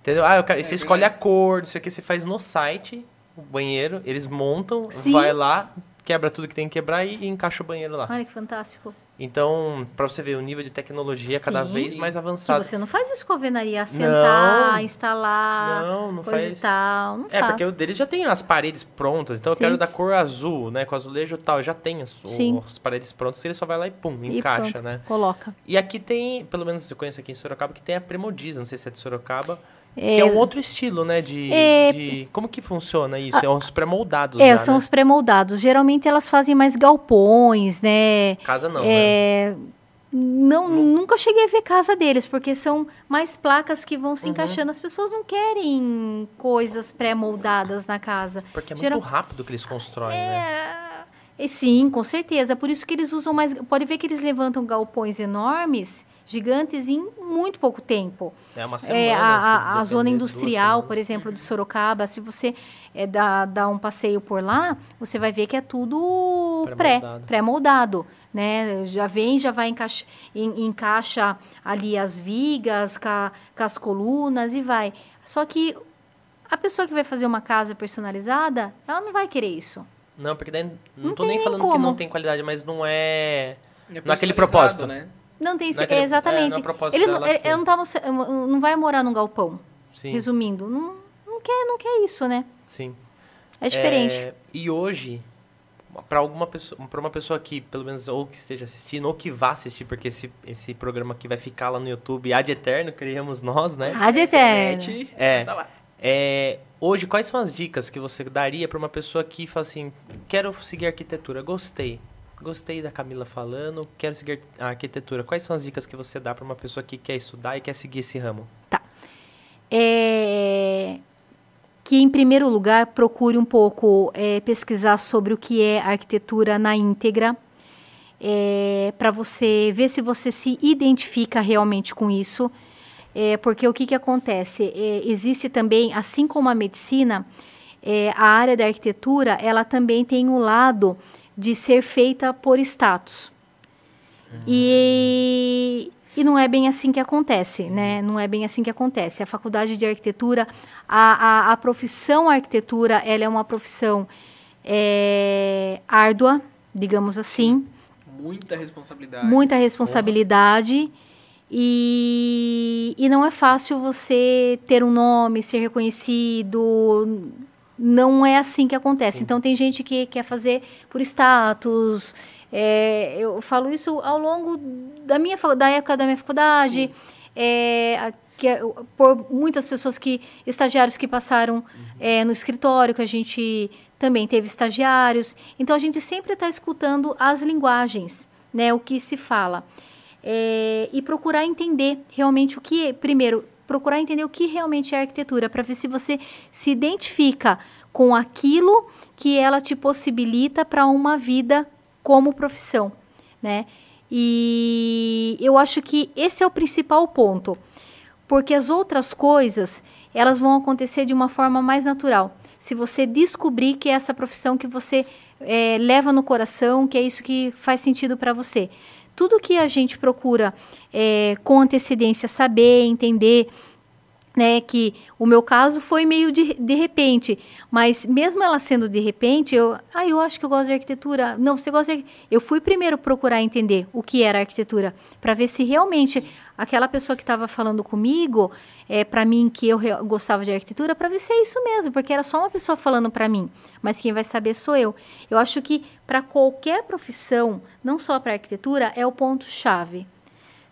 Entendeu? Ah, eu quero, É você escolhe a cor, não sei o que, você faz no site, o banheiro, eles montam, Sim. vai lá, quebra tudo que tem que quebrar e, e encaixa o banheiro lá. Olha que fantástico. Então, pra você ver, o nível de tecnologia é cada Sim. vez mais avançado. você não faz isso com a alvenaria, sentar, Não. instalar, Não, não coisa faz. e tal. Não É, faz. porque o deles já tem as paredes prontas, então eu Sim. quero da cor azul, né, com azulejo e tal, já tem as, as paredes prontas, ele só vai lá e pum, E encaixa, pronto, né? Coloca. E aqui tem, pelo menos eu conheço aqui em Sorocaba, que tem a Premodiza, não sei se é de Sorocaba, É, que é um outro estilo, né, de, É. de- Como que funciona isso? É uns pré-moldados É, já, são né? os pré-moldados. Geralmente elas fazem mais galpões, né? Casa não, né? É, não, nunca cheguei a ver casa deles, porque são mais placas que vão se Uhum. encaixando. As pessoas não querem coisas pré-moldadas na casa. Porque é muito geral- rápido que eles constroem, né? É, e sim, com certeza. Por isso que eles usam mais. Pode ver que eles levantam galpões enormes, gigantes, em muito pouco tempo. É uma semana, É, a, a- zona industrial, por exemplo, de Sorocaba, se você é, dá, dá um passeio por lá, você vai ver que é tudo pré, Pré-moldado. pré-moldado, né? Já vem, já vai encaixa, en- encaixa ali as vigas, ca- com as colunas e vai. Só que a pessoa que vai fazer uma casa personalizada, ela não vai querer isso. Não, porque daí não, Não tô tem nem falando que como. não tem qualidade, mas não é. É Naquele personalizado, propósito. Né? Não tem, Não é é, exatamente. é, é ele, não, dela ele, aqui. ele não, tava, não vai morar num galpão, Sim, resumindo. Não, não, quer, não quer isso, né? sim. É diferente. É, e hoje, para alguma pessoa, para uma pessoa que, pelo menos, ou que esteja assistindo, ou que vá assistir, porque esse, esse programa aqui vai ficar lá no YouTube ad eterno, criamos nós, né? De eterno. É. Tá lá. É, hoje, quais são as dicas que você daria para uma pessoa que fala assim, quero seguir arquitetura, gostei. Gostei da Camila falando, quero seguir a arquitetura. Quais são as dicas que você dá para uma pessoa que quer estudar e quer seguir esse ramo? É, que, em primeiro lugar, procure um pouco é, pesquisar sobre o que é arquitetura na íntegra, é, para você ver se você se identifica realmente com isso. É, porque o que, que acontece? É, existe também, assim como a medicina, é, a área da arquitetura, ela também tem um lado de ser feita por status. Uhum. E, e não é bem assim que acontece, né? Não é bem assim que acontece. A faculdade de arquitetura, a, a, a profissão arquitetura, ela é uma profissão é, árdua, digamos assim. Muita responsabilidade. Muita responsabilidade. E, e não é fácil você ter um nome, ser reconhecido. Não é assim que acontece. Sim. Então, tem gente que quer fazer por status. É, eu falo isso ao longo da minha da época da minha faculdade. É, que, é, por muitas pessoas que estagiários que passaram uhum. é, no escritório que a gente também teve estagiários então a gente sempre está escutando as linguagens né o que se fala é, e procurar entender realmente o que, primeiro, procurar entender o que realmente é arquitetura, para ver se você se identifica com aquilo que ela te possibilita para uma vida como profissão, né? E eu acho que esse é o principal ponto, porque as outras coisas elas vão acontecer de uma forma mais natural. Se você descobrir que é essa profissão que você é, leva no coração, que é isso que faz sentido para você tudo que a gente procura é, com antecedência saber, entender, né, que o meu caso foi meio de, de repente, mas mesmo ela sendo de repente, eu, ah, eu acho que eu gosto de arquitetura. Não, você gosta de, eu fui primeiro procurar entender o que era arquitetura, para ver se realmente aquela pessoa que estava falando comigo, é, para mim que eu gostava de arquitetura, para ver se é isso mesmo, porque era só uma pessoa falando para mim, mas quem vai saber sou eu. Eu acho que para qualquer profissão, não só para arquitetura, é o ponto chave.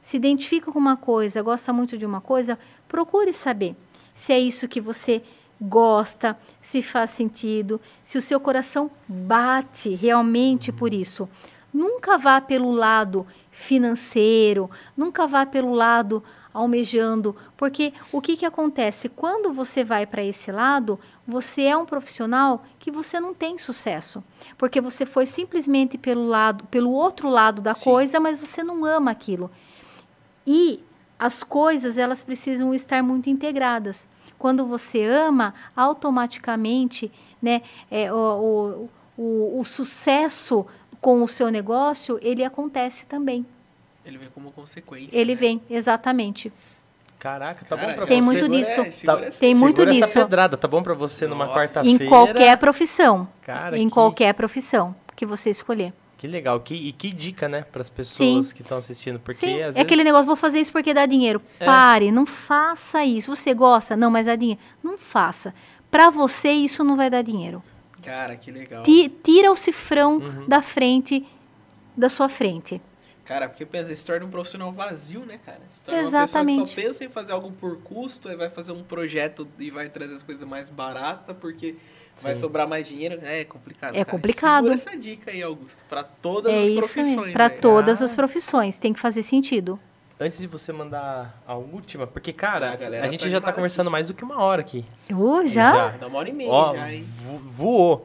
Se identifica com uma coisa, gosta muito de uma coisa, procure saber se é isso que você gosta, se faz sentido, se o seu coração bate realmente por isso. Nunca vá pelo lado financeiro, nunca vá pelo lado almejando, porque o que, que acontece? Quando você vai para esse lado, você é um profissional que você não tem sucesso, porque você foi simplesmente pelo lado, pelo outro lado da Sim. coisa, mas você não ama aquilo. E as coisas elas precisam estar muito integradas. Quando você ama, automaticamente, né, é, o, o, o, o sucesso com o seu negócio, ele acontece também. Ele vem como consequência. Ele né? vem, exatamente. Caraca, tá Cara, bom pra tem você. Muito segura, disso. É, tá, tem muito disso. essa pedrada, tá bom pra você Nossa. numa quarta-feira? Em qualquer profissão. Cara, em que... qualquer profissão que você escolher. Que legal. Que, e que dica, né, para as pessoas Sim. que estão assistindo. Porque Sim. às é vezes... aquele negócio, vou fazer isso porque dá dinheiro. É. Pare, não faça isso. Você gosta? Não, mas dá dinheiro. Não faça. Para você, isso não vai dar dinheiro. Cara, que legal. Tira o cifrão uhum. da frente, da sua frente. Cara, porque pensa, se torna um profissional vazio, né, cara? Se torna Exatamente. uma pessoa que só pensa em fazer algo por custo, aí vai fazer um projeto e vai trazer as coisas mais baratas, porque Sim. vai sobrar mais dinheiro. É complicado. É cara. complicado. Segura essa dica aí, Augusto, para todas é as profissões. Para todas ah. as profissões, tem que fazer sentido. Antes de você mandar a última, porque, cara, a, a gente tá já tá conversando aqui. mais do que uma hora aqui. Uh, já? já. Dá uma hora e meia Ó, já, hein? Voou.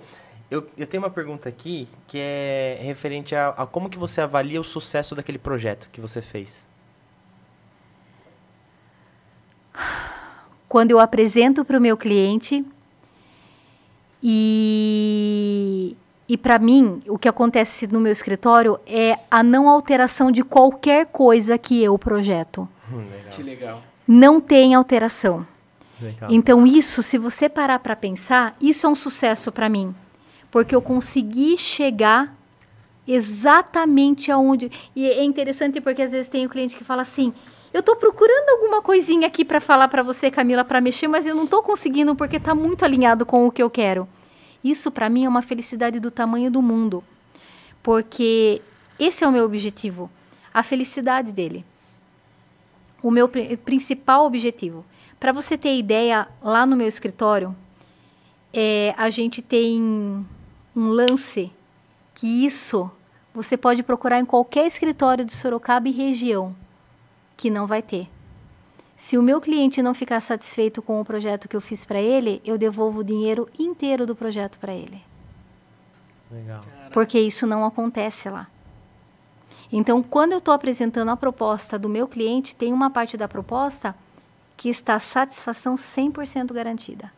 Eu, eu tenho uma pergunta aqui que é referente a, a como que você avalia o sucesso daquele projeto que você fez. Quando eu apresento para o meu cliente e, e para mim, o que acontece no meu escritório é a não alteração de qualquer coisa que eu projeto. Hum, que legal. Não tem alteração. Legal. Então, isso, se você parar para pensar, isso é um sucesso para mim porque eu consegui chegar exatamente aonde. E é interessante porque às vezes tem o um cliente que fala assim: eu estou procurando alguma coisinha aqui para falar para você, Camila, para mexer, mas eu não estou conseguindo porque está muito alinhado com o que eu quero. Isso para mim é uma felicidade do tamanho do mundo, porque esse é o meu objetivo, a felicidade dele. O meu principal objetivo. Para você ter ideia, lá no meu escritório, é, a gente tem um lance que isso você pode procurar em qualquer escritório de Sorocaba e região que não vai ter. Se o meu cliente não ficar satisfeito com o projeto que eu fiz para ele, eu devolvo o dinheiro inteiro do projeto para ele. Legal. Porque isso não acontece lá. Então, quando eu estou apresentando a proposta do meu cliente, tem uma parte da proposta que está satisfação 100% garantida.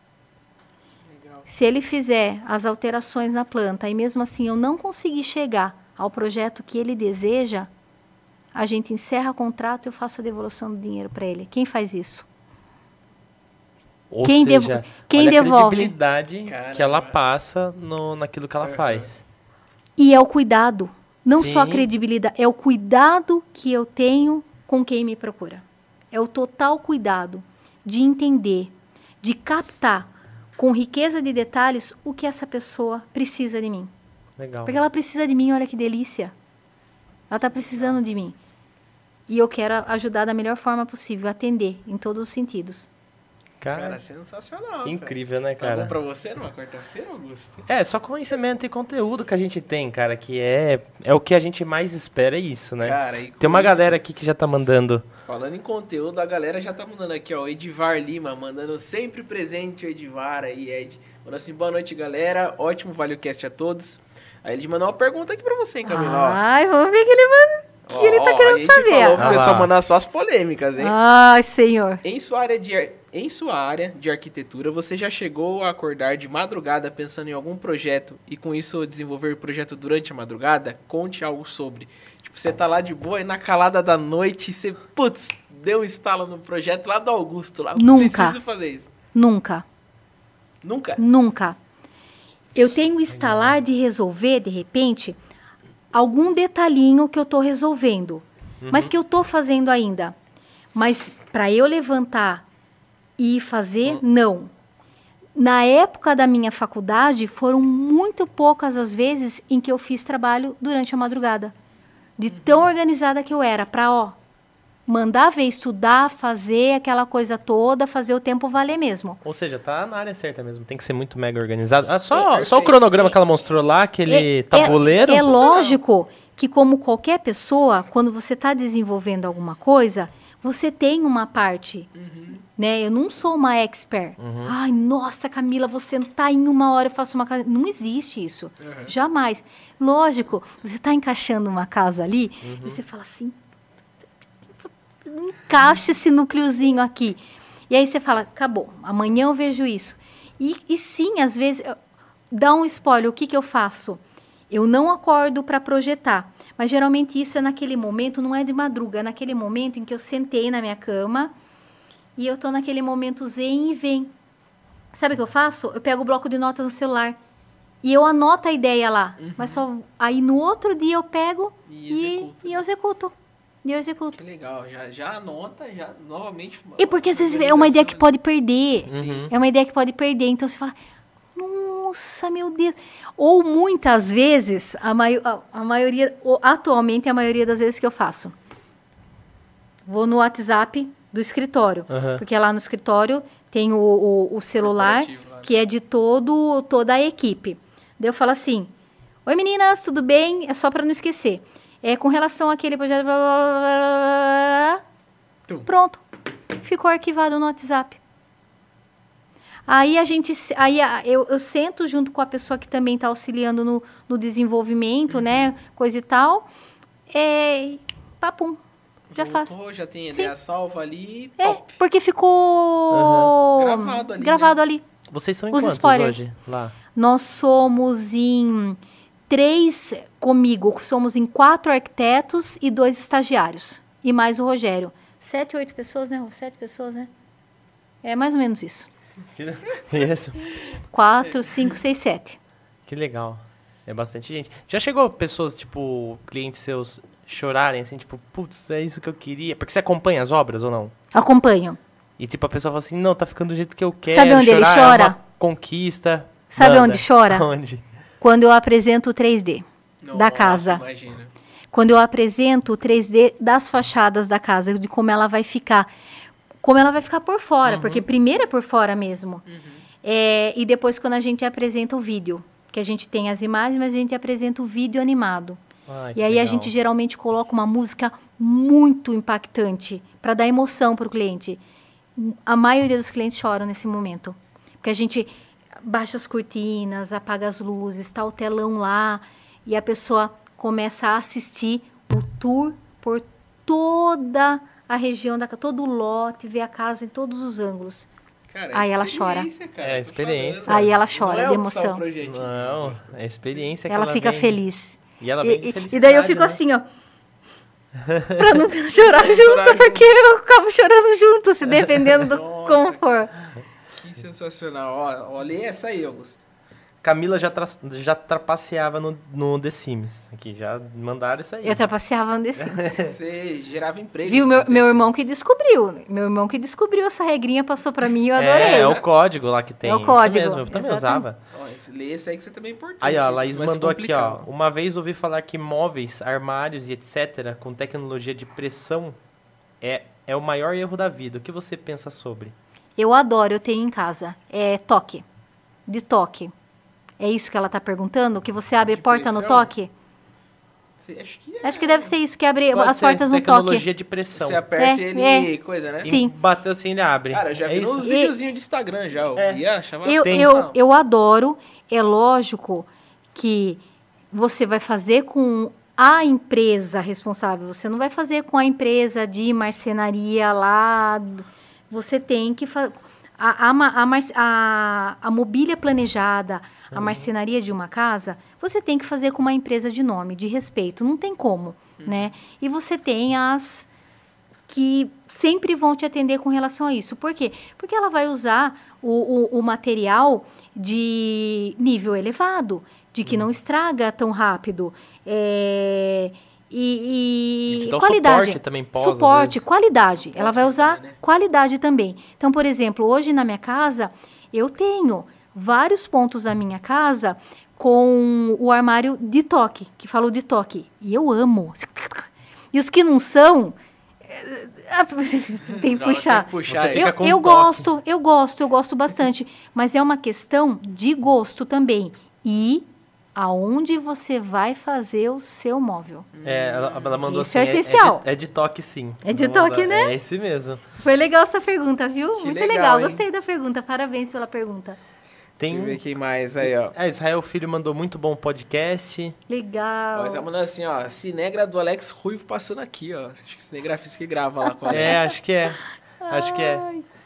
Legal. Se ele fizer as alterações na planta e mesmo assim eu não conseguir chegar ao projeto que ele deseja, a gente encerra o contrato e eu faço a devolução do dinheiro para ele. Quem faz isso? Ou Quem seja, devo- quem olha devolve? a credibilidade Caramba. que ela passa no, naquilo que ela faz. E é o cuidado. Não só a Sim. credibilidade, é o cuidado que eu tenho com quem me procura. É o total cuidado de entender, de captar com riqueza de detalhes o que essa pessoa precisa de mim. Legal. Porque ela precisa de mim, olha que delícia. Ela está precisando de mim. E eu quero ajudar da melhor forma possível, atender em todos os sentidos. Cara, Cara, sensacional. cara. incrível, né, Tá bom cara? pra você numa quarta-feira, Augusto? É, só conhecimento e conteúdo que a gente tem, cara, que é, é o que a gente mais espera, é isso, né? Cara, e Tem uma isso, galera aqui que já tá mandando. Falando em conteúdo, a galera já tá mandando aqui, ó. O Edivar Lima, mandando sempre presente o Edivar aí, Ed. Mandou assim, boa noite, galera. Ótimo ValeoCast a todos. Aí ele mandou uma pergunta aqui pra você, hein, Camila? Ai, vamos ver o que ele manda. Ó, que ele tá ó, querendo a gente saber. falou pro Ah pessoal lá. mandar só as polêmicas, hein? Ai, senhor. Em sua, área de, ar- em sua área de arquitetura, você já chegou a acordar de madrugada pensando em algum projeto e com isso desenvolver o projeto durante a madrugada? Conte algo sobre. Tipo, você tá lá de boa e na calada da noite você, putz, deu um estalo no projeto lá do Augusto. Lá, Nunca. Preciso fazer isso. Nunca. Nunca? Nunca. Eu tenho o instalar de resolver, de repente, algum detalhinho que eu estou resolvendo, mas que eu estou fazendo ainda. Mas para eu levantar e fazer, não. Na época da minha faculdade, foram muito poucas as vezes em que eu fiz trabalho durante a madrugada. De tão organizada que eu era, para, ó, mandar ver, estudar, fazer aquela coisa toda, fazer o tempo valer mesmo. Ou seja, tá na área certa mesmo. Tem que ser muito mega organizado. Ah, É, só, só o cronograma que ela mostrou lá, aquele É- tabuleiro. É, é lógico que, como qualquer pessoa, quando você está desenvolvendo alguma coisa, você tem uma parte. Uhum. Né? Eu não sou uma expert. Ai, nossa, Camila, vou sentar em uma hora e faço uma casa. Não existe isso. Uhum. Jamais. Lógico, você está encaixando uma casa ali Uhum. e você fala assim. Encaixa esse núcleozinho aqui. E aí você fala, acabou, amanhã eu vejo isso. E, e sim, às vezes, dá um spoiler, o que, que eu faço? Eu não acordo para projetar. Mas geralmente isso é naquele momento, não é de madruga, é naquele momento em que eu sentei na minha cama e eu tô naquele momento zen e vem. Sabe o que eu faço? Eu pego o bloco de notas no celular e eu anoto a ideia lá. Mas só aí no outro dia eu pego E e, e eu executo. E eu executo. Que legal, já, já anota, já novamente. E porque às vezes é uma ideia que pode perder. Sim. É uma ideia que pode perder. Então você fala, nossa, meu Deus. Ou muitas vezes, a, mai a, a maioria, atualmente, a maioria das vezes que eu faço. Vou no WhatsApp do escritório. Aham. Porque lá no escritório tem o, o, o celular, né? que é de todo, toda a equipe. Daí eu falo assim: Oi meninas, tudo bem? É só para não esquecer. É com relação àquele projeto. blá, blá, blá, blá, blá, blá. Tum. Pronto. Ficou arquivado no WhatsApp. Aí a gente, aí a- eu, eu sento junto com a pessoa que também está auxiliando no, no desenvolvimento, né, coisa e tal, é, papum, já faço. Voltou, já tem ideia salva ali, É, top. porque ficou Gravado ali, gravado ali. Vocês são em Os quantos spoilers. hoje? Lá. Nós somos em três comigo, somos em quatro arquitetos e dois estagiários. E mais o Rogério. Sete, oito pessoas, né? Sete pessoas, né? É mais ou menos isso. Isso. Quatro, cinco, seis, sete. Que legal. É bastante gente. Já chegou pessoas, tipo, clientes seus chorarem assim, tipo, putz, é isso que eu queria. Porque você acompanha as obras ou não? Acompanho. E tipo, a pessoa fala assim, não, tá ficando do jeito que eu quero. Sabe onde ele chorar chora? É conquista. Sabe Manda. onde chora? Onde? Quando eu apresento o 3D da Nossa, casa. Imagina. Quando eu apresento o 3D das fachadas da casa, de como ela vai ficar. Como ela vai ficar por fora, porque primeiro é por fora mesmo. É, e depois quando a gente apresenta o vídeo, que a gente tem as imagens, mas a gente apresenta o vídeo animado. Ai, E aí a legal. gente geralmente coloca uma música muito impactante para dar emoção para o cliente. A maioria dos clientes choram nesse momento. Porque a gente baixa as cortinas, apaga as luzes, está o telão lá e a pessoa começa a assistir o tour por toda a região da todo o lote, ver a casa em todos os ângulos. Cara, Aí ela chora. experiência, cara, É, experiência. falando. Aí ela Não chora é de emoção. Não, é a experiência que ela ela fica vem. feliz. E ela E, e- e daí eu fico né? assim, ó. pra não chorar Pra junto, chorar junto. porque eu acabo chorando junto, se dependendo do Nossa, como for. Sensacional. Ó, olha essa aí, Augusto. Camila já, tra já trapaceava no, no The Sims. Aqui, já mandaram isso aí. Eu trapaceava nesse. Você gerava emprego. Viu, meu, meu irmão que descobriu. Meu irmão que descobriu essa regrinha, passou pra mim e eu adorei. É, é o código lá que tem. É o código, Isso mesmo, eu também exatamente. usava. Ó, esse, lê esse aí que você também é importante. Aí, ó, a Laís mandou aqui, ó. Uma vez ouvi falar que móveis, armários e etc., com tecnologia de pressão, é, é o maior erro da vida. O que você pensa sobre? Eu adoro, eu tenho em casa. É toque. De toque. É isso que ela tá perguntando? Que você abre De porta no pressão? toque? Você- acho que é. Acho que deve ser isso, que abre Pode as ser portas no tecnologia toque. de pressão. Você aperta É, ele é. coisa, né? Sim. Bateu assim, ele abre. Cara, já é vi E- videozinhos de Instagram já. Eu É. via, Eu, eu, eu adoro. É lógico que você vai fazer com a empresa responsável. Você não vai fazer com a empresa de marcenaria lá. Você tem que fazer. A, a, a, a, a mobília planejada, a marcenaria de uma casa, você tem que fazer com uma empresa de nome, de respeito. Não tem como, né? E você tem as que sempre vão te atender com relação a isso. Por quê? Porque ela vai usar o, o, o material de nível elevado, de que não estraga tão rápido. É, e, E te e dá o qualidade. suporte também pós, Suporte, qualidade. Ela vai usar né? qualidade também. Então, por exemplo, hoje na minha casa, eu tenho vários pontos da minha casa com o armário de toque, que falou de toque. E eu amo. E os que não são, eh, tem que puxar. tem que puxar Você aí. fica Eu, com eu gosto, eu gosto, eu gosto bastante. Mas é uma questão de gosto também. E aonde você vai fazer o seu móvel. É, ela, ela mandou Isso assim. é essencial. É, de, é de toque, sim. É de Ela mandou- toque, né? É esse mesmo. Foi legal essa pergunta, viu? Que Muito legal, legal, gostei da pergunta. Parabéns pela pergunta. Tem. Deixa eu ver quem mais aí, ó. Ah, Israel Filho mandou muito bom podcast. Legal. Ó, você mandando assim, ó. Cinegra do Alex Ruivo passando aqui, ó. Acho que cinegrafista que grava lá com a É, acho que é. Acho que é.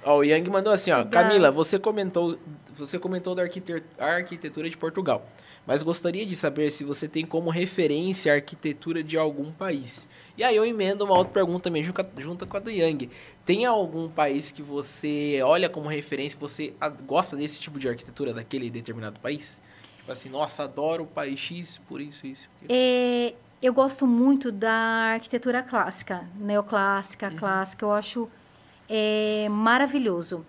Ó, o Yang mandou assim, ó. Legal. Camila, você comentou, você comentou da arquite- arquitetura de Portugal. Mas gostaria de saber se você tem como referência a arquitetura de algum país. E aí eu emendo uma outra pergunta também, junto, com a do Yang. Tem algum país que você olha como referência, que você gosta desse tipo de arquitetura daquele determinado país? Tipo assim, nossa, adoro o país X por isso, isso. É, eu gosto muito da arquitetura clássica, neoclássica, Uhum. clássica. Eu acho é, maravilhoso.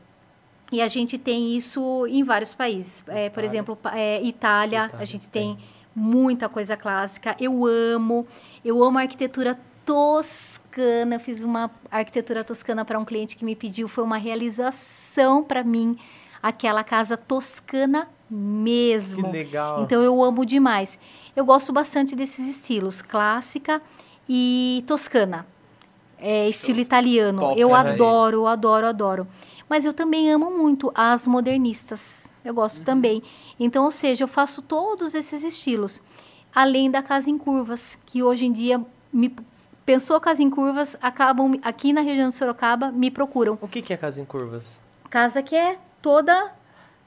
E a gente tem isso em vários países. É, por exemplo, é, Itália, Itália a gente tem. tem muita coisa clássica. Eu amo, eu amo a arquitetura toscana. Eu fiz uma arquitetura toscana para um cliente que me pediu, foi uma realização para mim. Aquela casa toscana Que mesmo. legal. Então eu amo demais. Eu gosto bastante desses estilos, clássica e toscana. É, estilo Tos- italiano. top eu aí. adoro, adoro, adoro. Mas eu também amo muito as modernistas. Eu gosto Uhum. também. Então, ou seja, eu faço todos esses estilos. Além da casa em curvas, que hoje em dia me pensou casa em curvas, acabam aqui na região de Sorocaba me procuram. O que, que é casa em curvas? Casa que é toda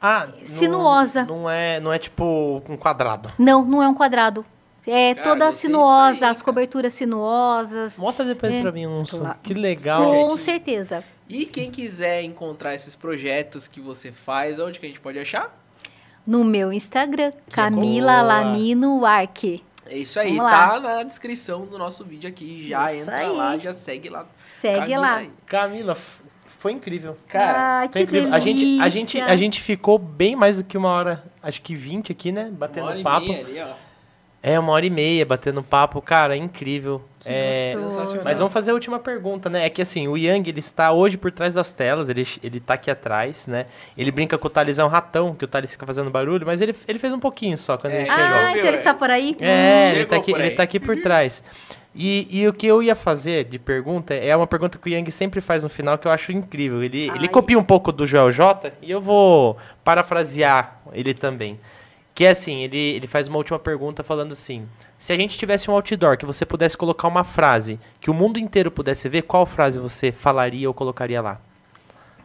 Ah, não- Sinuosa. Não, é, não é tipo um quadrado. Não, não é um quadrado. É Cara, toda sinuosa, aí, as coberturas sinuosas. Mostra depois É, pra mim um claro. Que legal. Com gente. certeza. E quem quiser encontrar esses projetos que você faz, onde que a gente pode achar? No meu Instagram, Camila boa. Lamino Arque. É isso aí, Vamos tá lá. na descrição do nosso vídeo aqui. Já Isso entra aí. lá, já segue lá. Segue Camila lá. aí. Camila, foi incrível. Cara, ah, Foi que incrível. A gente, a, delícia. gente, a gente ficou bem mais do que uma hora, acho que 20 aqui, né? uma Batendo hora e papo. meia ali, ó. É, uma hora e meia, batendo papo, cara, é incrível. É, mas vamos fazer a última pergunta, né? É que assim, o Yang, ele está hoje por trás das telas, ele, ele tá aqui atrás, né? Ele brinca com o Thales é um ratão, que o Thales fica fazendo barulho, mas ele, ele fez um pouquinho só quando É. ele chegou. Ah, viu, então ele é? está por aí? É, ele tá, aqui, por ele tá aqui por trás. E, e o que eu ia fazer de pergunta é uma pergunta que o Yang sempre faz no final que eu acho incrível. Ele, ele copia um pouco do Joel J e eu vou parafrasear ele também. Que é assim, ele, ele faz uma última pergunta falando assim: se a gente tivesse um outdoor que você pudesse colocar uma frase que o mundo inteiro pudesse ver, qual frase você falaria ou colocaria lá?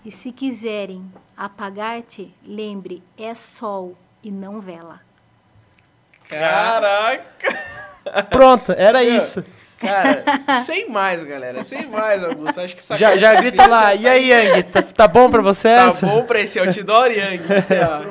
E se quiserem apagar-te, lembre, é sol e não vela. Caraca! Pronto, era isso. Cara, sem mais, galera. Sem mais, Augusto. Acho que essa Já, já grita lá, e aí, Yang, tá, tá bom pra você Tá essa? bom pra esse outdoor, Yang? O que você acha?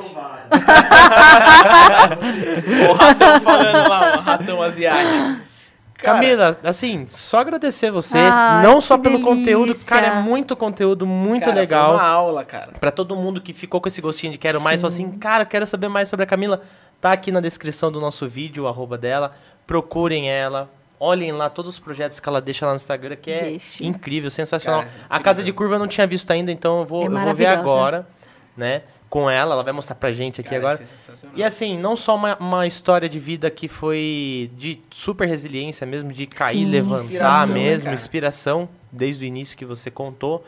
o ratão falando lá, o ratão asiático. Cara, Camila, assim, só agradecer você, Ai, não só pelo conteúdo, delícia. cara, é muito conteúdo, muito cara, Foi legal. uma aula, cara. Pra todo mundo que ficou com esse gostinho de quero mais, falou assim, cara, quero saber mais sobre a Camila, tá aqui na descrição do nosso vídeo, o arroba dela, procurem ela, olhem lá todos os projetos que ela deixa lá no Instagram, que é Deixe. incrível, sensacional. Cara, a Casa de Curva eu não tinha visto ainda, então eu vou, É eu vou ver agora, né, com ela, ela vai mostrar pra gente aqui Cara, agora. é. E assim, não só uma, uma história de vida que foi de super resiliência mesmo, de cair, Sim, levantar inspiração, né, mesmo, cara? inspiração, desde o início que você contou,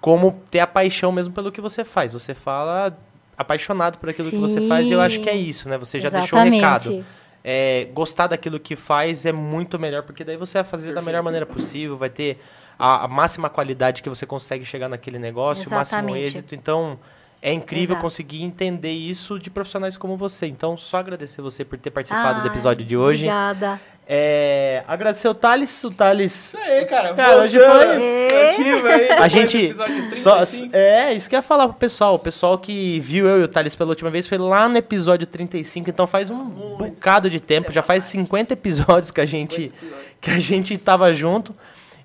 como ter a paixão mesmo pelo que você faz. Você fala apaixonado por aquilo que você faz e eu acho que é Sim. isso, né? Você já deixou o Exatamente. recado. É, gostar daquilo que faz é muito melhor, porque daí você vai fazer da Perfeito. melhor maneira possível, vai ter a, a máxima qualidade que você consegue chegar naquele negócio, o máximo Exatamente. êxito. Então, é incrível Exato. conseguir entender isso de profissionais como você. Então, só agradecer você por ter participado do Ai, episódio de hoje. Obrigada. É, agradecer o Thales, o Thales. Isso aí, cara. Cara, hoje foi- ativo aí, A gente. Só, 35. é, isso que eu ia falar pro pessoal. O pessoal que viu eu e o Thales pela última vez foi lá no episódio 35, então faz um bocado de tempo, já faz 50 episódios que a gente que a gente tava junto.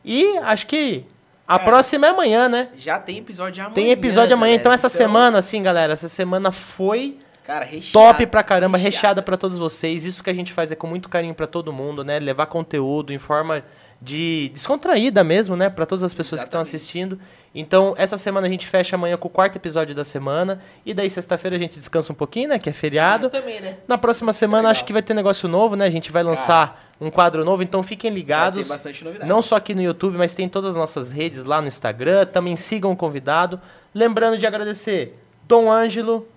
E acho que a Cara, próxima é amanhã, né? Já tem episódio amanhã. Tem episódio amanhã, galera. então essa semana, assim, galera, essa semana foi Cara, recheada, top pra caramba, recheada recheada. pra todos vocês. Isso que a gente faz é com muito carinho pra todo mundo, né? Levar conteúdo em forma de descontraída mesmo, né? Pra todas as pessoas que estão Exatamente. assistindo. Então, essa semana a gente fecha amanhã com o quarto episódio da semana. E daí, sexta-feira, a gente descansa um pouquinho, né? Que é feriado. também, né? Na próxima semana, Legal. acho que vai ter negócio novo, né? A gente vai lançar um quadro novo, então fiquem ligados. Vai ter bastante novidade. Não só aqui no YouTube, mas tem em todas as nossas redes lá no Instagram. Também sigam o convidado. Lembrando de agradecer Dom Ângelo.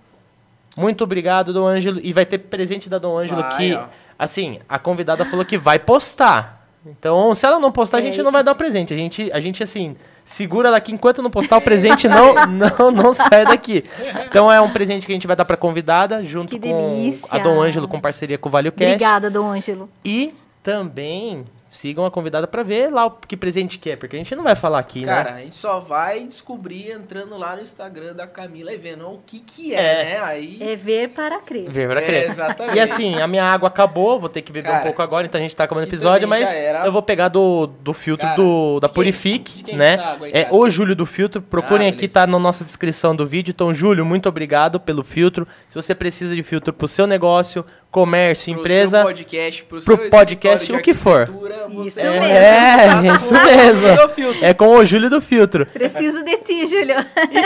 Muito obrigado, Dom Ângelo. E vai ter presente da Dom Ângelo Vai, que, ó. assim, a convidada falou que vai postar. Então, se ela não postar, a gente não vai dar o presente. A gente, a gente assim, segura ela aqui enquanto não postar o presente, não, não, não sai daqui. Então, é um presente que a gente vai dar pra convidada, junto Que com delícia. a Dom Ângelo, com parceria com o Vale. Obrigada, Dom Ângelo. E também sigam a convidada pra ver lá o que presente que é, porque a gente não vai falar aqui, Cara, né? a gente só vai descobrir entrando lá no Instagram da Camila e vendo o que que é, É. né? Aí... É ver para crer. Ver pra É, crer. exatamente. E assim, a minha água acabou, vou ter que beber um Cara, pouco agora, então a gente tá acabando o episódio, mas eu vou pegar do, do filtro Cara, do, da de quem- Purifique, de quem né? aí, é cara? o Júlio do filtro, procurem Ah, aqui, tá na nossa descrição do vídeo. Então, Júlio, muito obrigado pelo filtro. Se você precisa de filtro pro seu negócio, comércio, Pro empresa, seu podcast, pro, pro seu podcast, o que for. Isso vai- mesmo. É, isso mesmo. É com o Júlio do filtro. Preciso de ti, Júlio.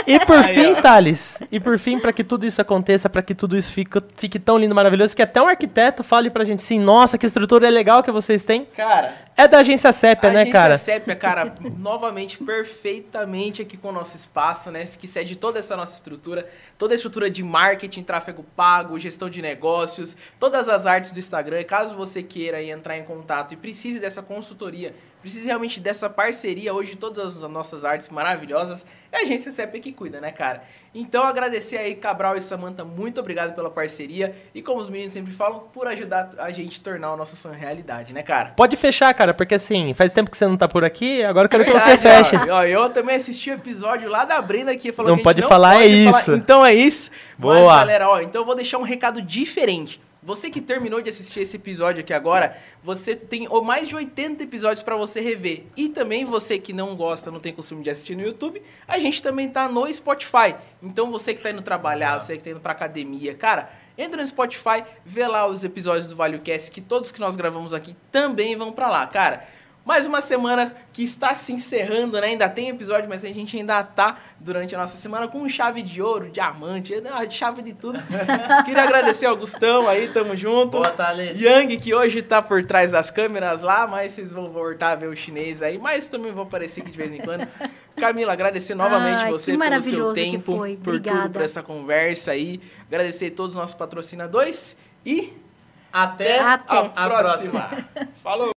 E, e por Aí, fim, ó. Thales, e por fim, para que tudo isso aconteça, para que tudo isso fique, fique tão lindo, maravilhoso, que até um arquiteto fale pra gente assim, nossa, que estrutura legal que vocês têm. Cara, É da agência Sépia, a né, agência cara? Sépia, cara, novamente, perfeitamente aqui com o nosso espaço, né? Que cede toda essa nossa estrutura, toda a estrutura de marketing, tráfego pago, gestão de negócios, todas as artes do Instagram. Caso você queira entrar em contato e precise dessa consultoria, precise realmente dessa parceria, hoje todas as nossas artes maravilhosas, é a agência Sépia que cuida, né, cara? Então, agradecer aí, Cabral e Samanta, muito obrigado pela parceria e, como os meninos sempre falam, por ajudar a gente a tornar o nosso sonho realidade, né, cara? Pode fechar, cara, porque assim, faz tempo que você não tá por aqui, agora eu quero que você É Verdade, feche. ó. Ó, eu também assisti o episódio lá da Brenda que falou Não que a pode gente falar, é pode isso. Então é isso. Mas, Boa. galera, ó, então eu vou deixar um recado diferente. Você que terminou de assistir esse episódio aqui agora, você tem mais de 80 episódios pra você rever. E também você que não gosta, não tem costume de assistir no YouTube, a gente também tá no Spotify. Então você que tá indo trabalhar, você que tá indo pra academia, cara, Entra no Spotify, vê lá os episódios do ValioCast, que todos que nós gravamos aqui também vão pra lá. Cara, mais uma semana que está se encerrando, né? Ainda tem episódio, mas a gente ainda tá durante a nossa semana com chave de ouro, diamante, ah, chave de tudo. Queria agradecer ao Gustão aí, tamo junto. Boa, Thales. Yang, que hoje tá por trás das câmeras lá, mas vocês vão voltar a ver o chinês aí, mas também vou aparecer aqui de vez em quando. Camila, agradecer novamente Ai, você pelo seu tempo, por tudo, por essa conversa aí. Agradecer a todos os nossos patrocinadores e Até, até a próxima. Falou!